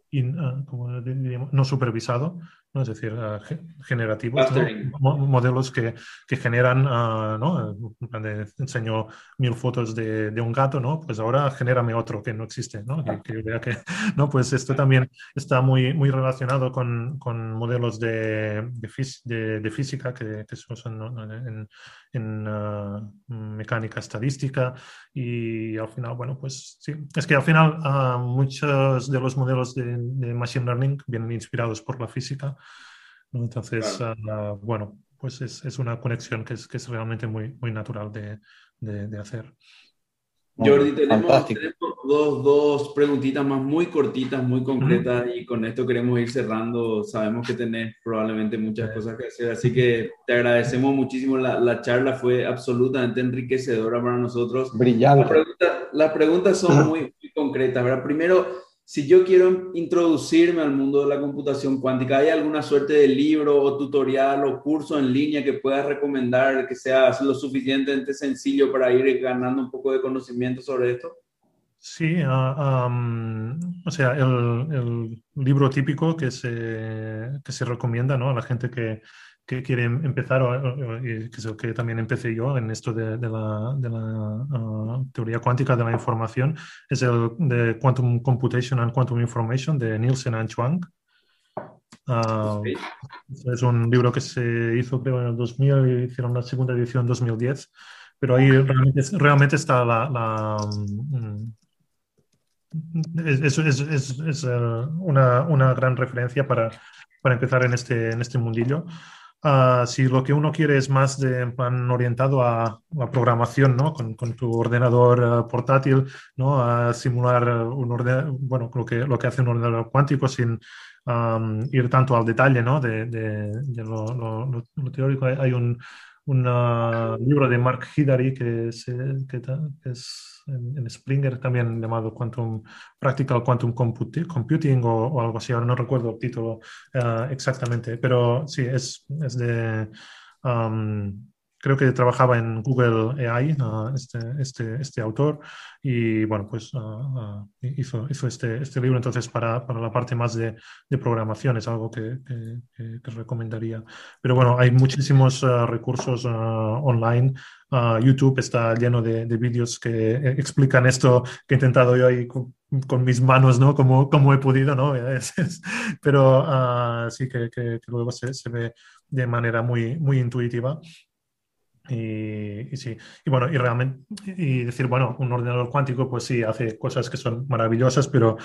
in, diríamos, no supervisado, ¿no? es decir, uh, generativos, ¿no? modelos que, que generan, uh, ¿no? enseño mil fotos de, de, un gato, ¿no? pues ahora genérame otro que no existe, ¿no? Que, que, vea que, ¿no? pues esto también está muy, muy relacionado con, con modelos de, de, fis, de, física que, que se usan ¿no? en, en uh, mecánica estadística y al final, bueno, pues sí, es que al final muchos de los modelos de, de Machine Learning vienen inspirados por la física ¿no? Entonces, claro. uh, bueno, pues es, es, una conexión que es, que es realmente muy, muy natural de, de, de hacer. Jordi, tenemos, tenemos, dos, dos preguntitas más muy cortitas, muy concretas, uh -huh. y con esto queremos ir cerrando. Sabemos que tenés probablemente muchas sí. cosas que hacer, así que te agradecemos muchísimo. La, la, charla fue absolutamente enriquecedora para nosotros. Brillante. Las preguntas, las preguntas son uh -huh. muy, muy concretas, ¿verdad? Primero, si yo quiero introducirme al mundo de la computación cuántica, ¿hay alguna suerte de libro o tutorial o curso en línea que puedas recomendar que sea lo suficientemente sencillo para ir ganando un poco de conocimiento sobre esto? Sí, um, o sea, el, el, libro típico que se, que se recomienda ¿no? a la gente que, que quiere empezar, que es el que también empecé yo en esto de, de la, de la uh, teoría cuántica de la información, es el de Quantum Computation and Quantum Information de Nielsen and Chuang. Uh, es un libro que se hizo creo en el 2000 y hicieron la segunda edición en 2010, pero ahí realmente, realmente está la... la um, es, es, es, es uh, una, una, gran referencia para, para empezar en este, en este mundillo. Uh, si lo que uno quiere es más de plan orientado a programación, ¿no? Con, con tu ordenador uh, portátil, ¿no? A simular un ordenador, bueno, lo que, lo que hace un ordenador cuántico sin um, ir tanto al detalle, ¿no? De, de, de lo, lo, lo, teórico. Hay un, un uh, libro de Mark Hidary que, se, que, que es en, Springer también llamado Quantum Practical Quantum Computing o, o algo así, ahora no recuerdo el título uh, exactamente, pero sí, es, es de... Um, creo que trabajaba en Google AI, uh, este, este, este, autor, y bueno, pues uh, uh, hizo, hizo este, este, libro entonces para, para, la parte más de, de programación, es algo que, que, que, que, recomendaría. Pero bueno, hay muchísimos recursos online. YouTube está lleno de, de vídeos que explican esto que he intentado yo ahí con, mis manos, ¿no? Como, como he podido, ¿no? pero sí que, luego se, se ve de manera muy, muy intuitiva. Eh, y, sí, y bueno, y realmente, y decir, bueno, un ordenador cuántico, pues sí, hace cosas que son maravillosas, pero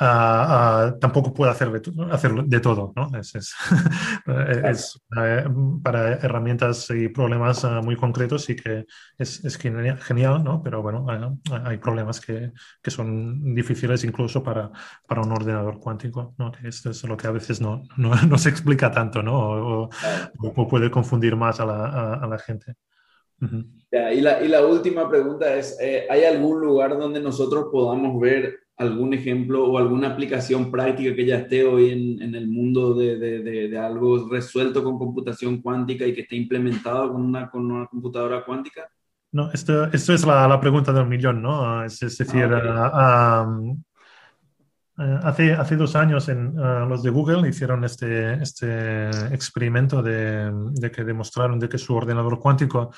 ah, ah, tampoco puede hacer de, hacer de todo, ¿no? Es, es, es eh, para herramientas y problemas ah, muy concretos sí que es, es, genial, ¿no? Pero bueno, hay problemas que, que, son difíciles incluso para, para un ordenador cuántico, ¿no? Esto es lo que a veces no, no, no se explica tanto, ¿no? O, o, puede confundir más a la, a la gente y, la, y, la, última pregunta es, eh, ¿hay algún lugar donde nosotros podamos ver algún ejemplo o alguna aplicación práctica que ya esté hoy en, en el mundo de, de, de, algo resuelto con computación cuántica y que esté implementado con una, con una computadora cuántica? No, esto, esto es la, la pregunta del millón, ¿no? Es, decir, ah, eh, hace, hace dos años en, los de Google hicieron este, este experimento de, de que demostraron de que su ordenador cuántico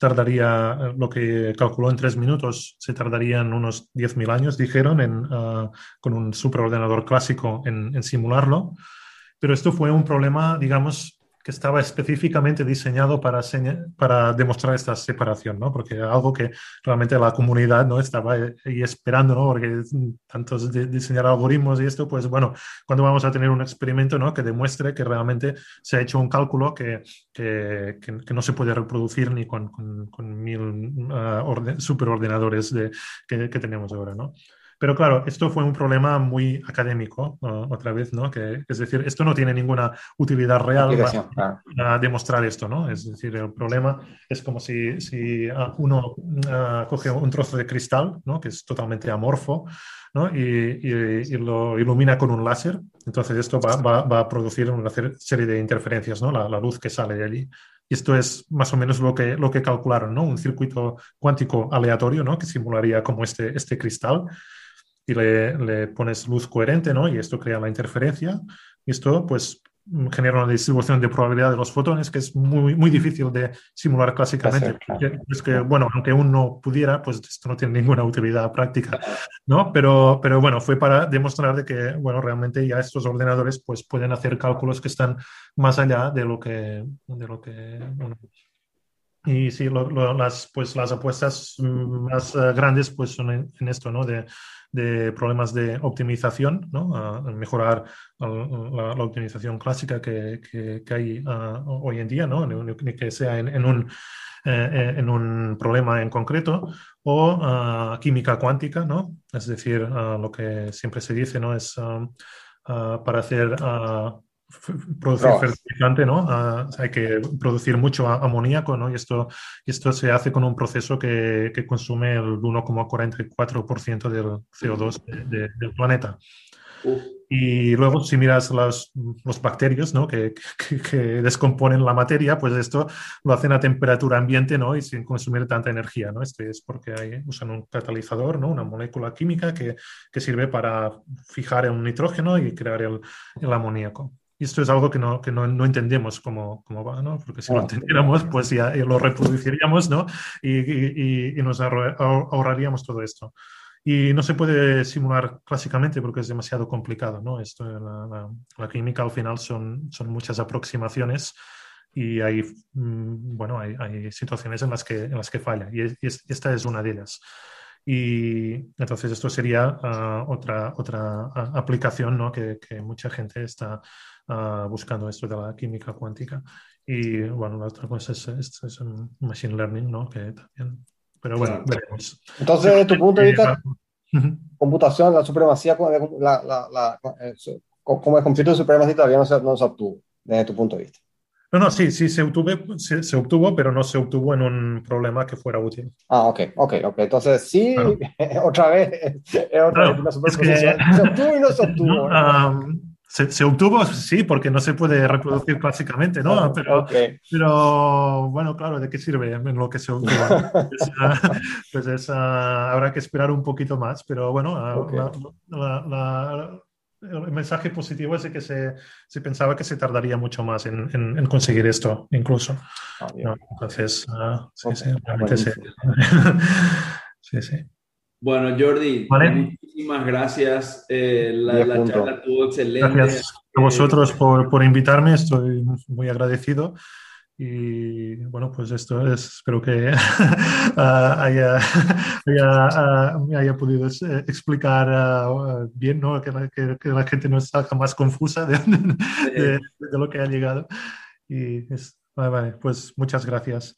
tardaría, lo que calculó en tres minutos, se tardarían unos 10.000 años, dijeron, en, ah, con un superordenador clásico en simularlo. Pero esto fue un problema, digamos, que estaba específicamente diseñado para, para demostrar esta separación, ¿no? Porque algo que realmente la comunidad no estaba ahí esperando, ¿no? Porque tantos de diseñar algoritmos y esto, pues bueno, cuando vamos a tener un experimento, ¿no? Que demuestre que realmente se ha hecho un cálculo que, que, que, no se puede reproducir ni con, con, mil uh, superordenadores de, que, que tenemos ahora, ¿no? Pero claro, esto fue un problema muy académico, otra vez, ¿no? Que, es decir, esto no tiene ninguna utilidad real para, demostrar esto, ¿no? Es decir, el problema es como si, si ah, uno ah, coge un trozo de cristal, ¿no? Que es totalmente amorfo, ¿no? Y, y, lo ilumina con un láser. Entonces esto va, va, va, a producir una serie de interferencias, ¿no? La, la luz que sale de allí. Y esto es más o menos lo que, lo que calcularon, ¿no? Un circuito cuántico aleatorio, ¿no? Que simularía como este, este cristal y le, pones luz coherente, ¿no? Y esto crea la interferencia. Y esto, pues, genera una distribución de probabilidad de los fotones que es muy, muy difícil de simular clásicamente. Es que, bueno, aunque uno pudiera, pues esto no tiene ninguna utilidad práctica, ¿no? Pero, pero bueno, fue para demostrar de que, bueno, realmente ya estos ordenadores, pues, pueden hacer cálculos que están más allá de lo que, de lo que y sí, las, pues, las apuestas más eh, grandes pues, son en, esto, ¿no? De, de, problemas de optimización, ¿no? mejorar la, optimización clásica que, que, hay hoy en día, ¿no? Que sea en, en un, eh, en un problema en concreto, o química cuántica, ¿no? Es decir, lo que siempre se dice, ¿no? Es para hacer producir fertilizante, ¿no? Ah, hay que producir mucho amoníaco, ¿no? Y esto, esto se hace con un proceso que, que consume el 1,44% del CO2 del planeta. Y luego, si miras los, los bacterios ¿no? que, que, descomponen la materia, pues esto lo hacen a temperatura ambiente ¿no? y sin consumir tanta energía. ¿no? Este es porque hay, usan un catalizador, ¿no? una molécula química que, que sirve para fijar el nitrógeno y crear el, el amoníaco. Y esto es algo que no, que no, no entendemos cómo, cómo, va, ¿no? Porque si lo entendiéramos, pues ya, lo reproduciríamos, ¿no? Y, y, y, nos ahorraríamos todo esto. Y no se puede simular clásicamente porque es demasiado complicado, ¿no? Esto, la, la, química al final son, son muchas aproximaciones y hay, mm, bueno, hay, hay, situaciones en las que, en las que falla y, esta es una de ellas. Y entonces esto sería ah, otra, otra ah, aplicación ¿no? que, que, mucha gente está buscando esto de la química cuántica. Y bueno, la otra cosa es, es, un machine learning, ¿no? Que también, pero bueno, veremos. Entonces, desde tu punto de vista, computación, la supremacía, la, la, la, eh, como el conflicto de supremacía todavía no se, no se obtuvo, desde tu punto de vista. No, no, sí, sí se obtuvo, se, se, obtuvo, pero no se obtuvo en un problema que fuera útil. Ah, ok, ok, ok. Entonces, sí, otra vez, es otra vez una superposición. Se obtuvo y no se obtuvo. Se, obtuvo, sí, porque no se puede reproducir clásicamente, ¿no? Pero, pero bueno, claro, ¿de qué sirve en lo que se obtuvo? pues habrá que esperar un poquito más, pero bueno, el mensaje positivo es de que se, se, pensaba que se tardaría mucho más en, en, conseguir esto, incluso. Ah, Entonces, sí, sí, realmente sí. sí, sí. Bueno, Jordi, muchísimas gracias. Eh, la, la charla estuvo excelente. Gracias a vosotros por, por, invitarme, estoy muy agradecido. Y bueno, pues esto es, espero que ah, haya, haya, me haya podido eh, explicar ah, bien, ¿no? Que la, que, la, gente no salga más confusa de, de, de, lo que ha llegado. Y es, vale, vale, pues muchas gracias.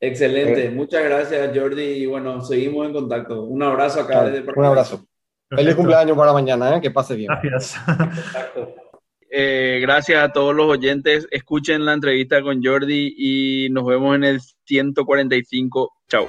Excelente, muchas gracias Jordi y bueno, seguimos en contacto. Un abrazo acá desde Un abrazo. Feliz cumpleaños para mañana, ¿eh? que pase bien. Gracias. Exacto. Eh, gracias a todos los oyentes. Escuchen la entrevista con Jordi y nos vemos en el 145. Chao.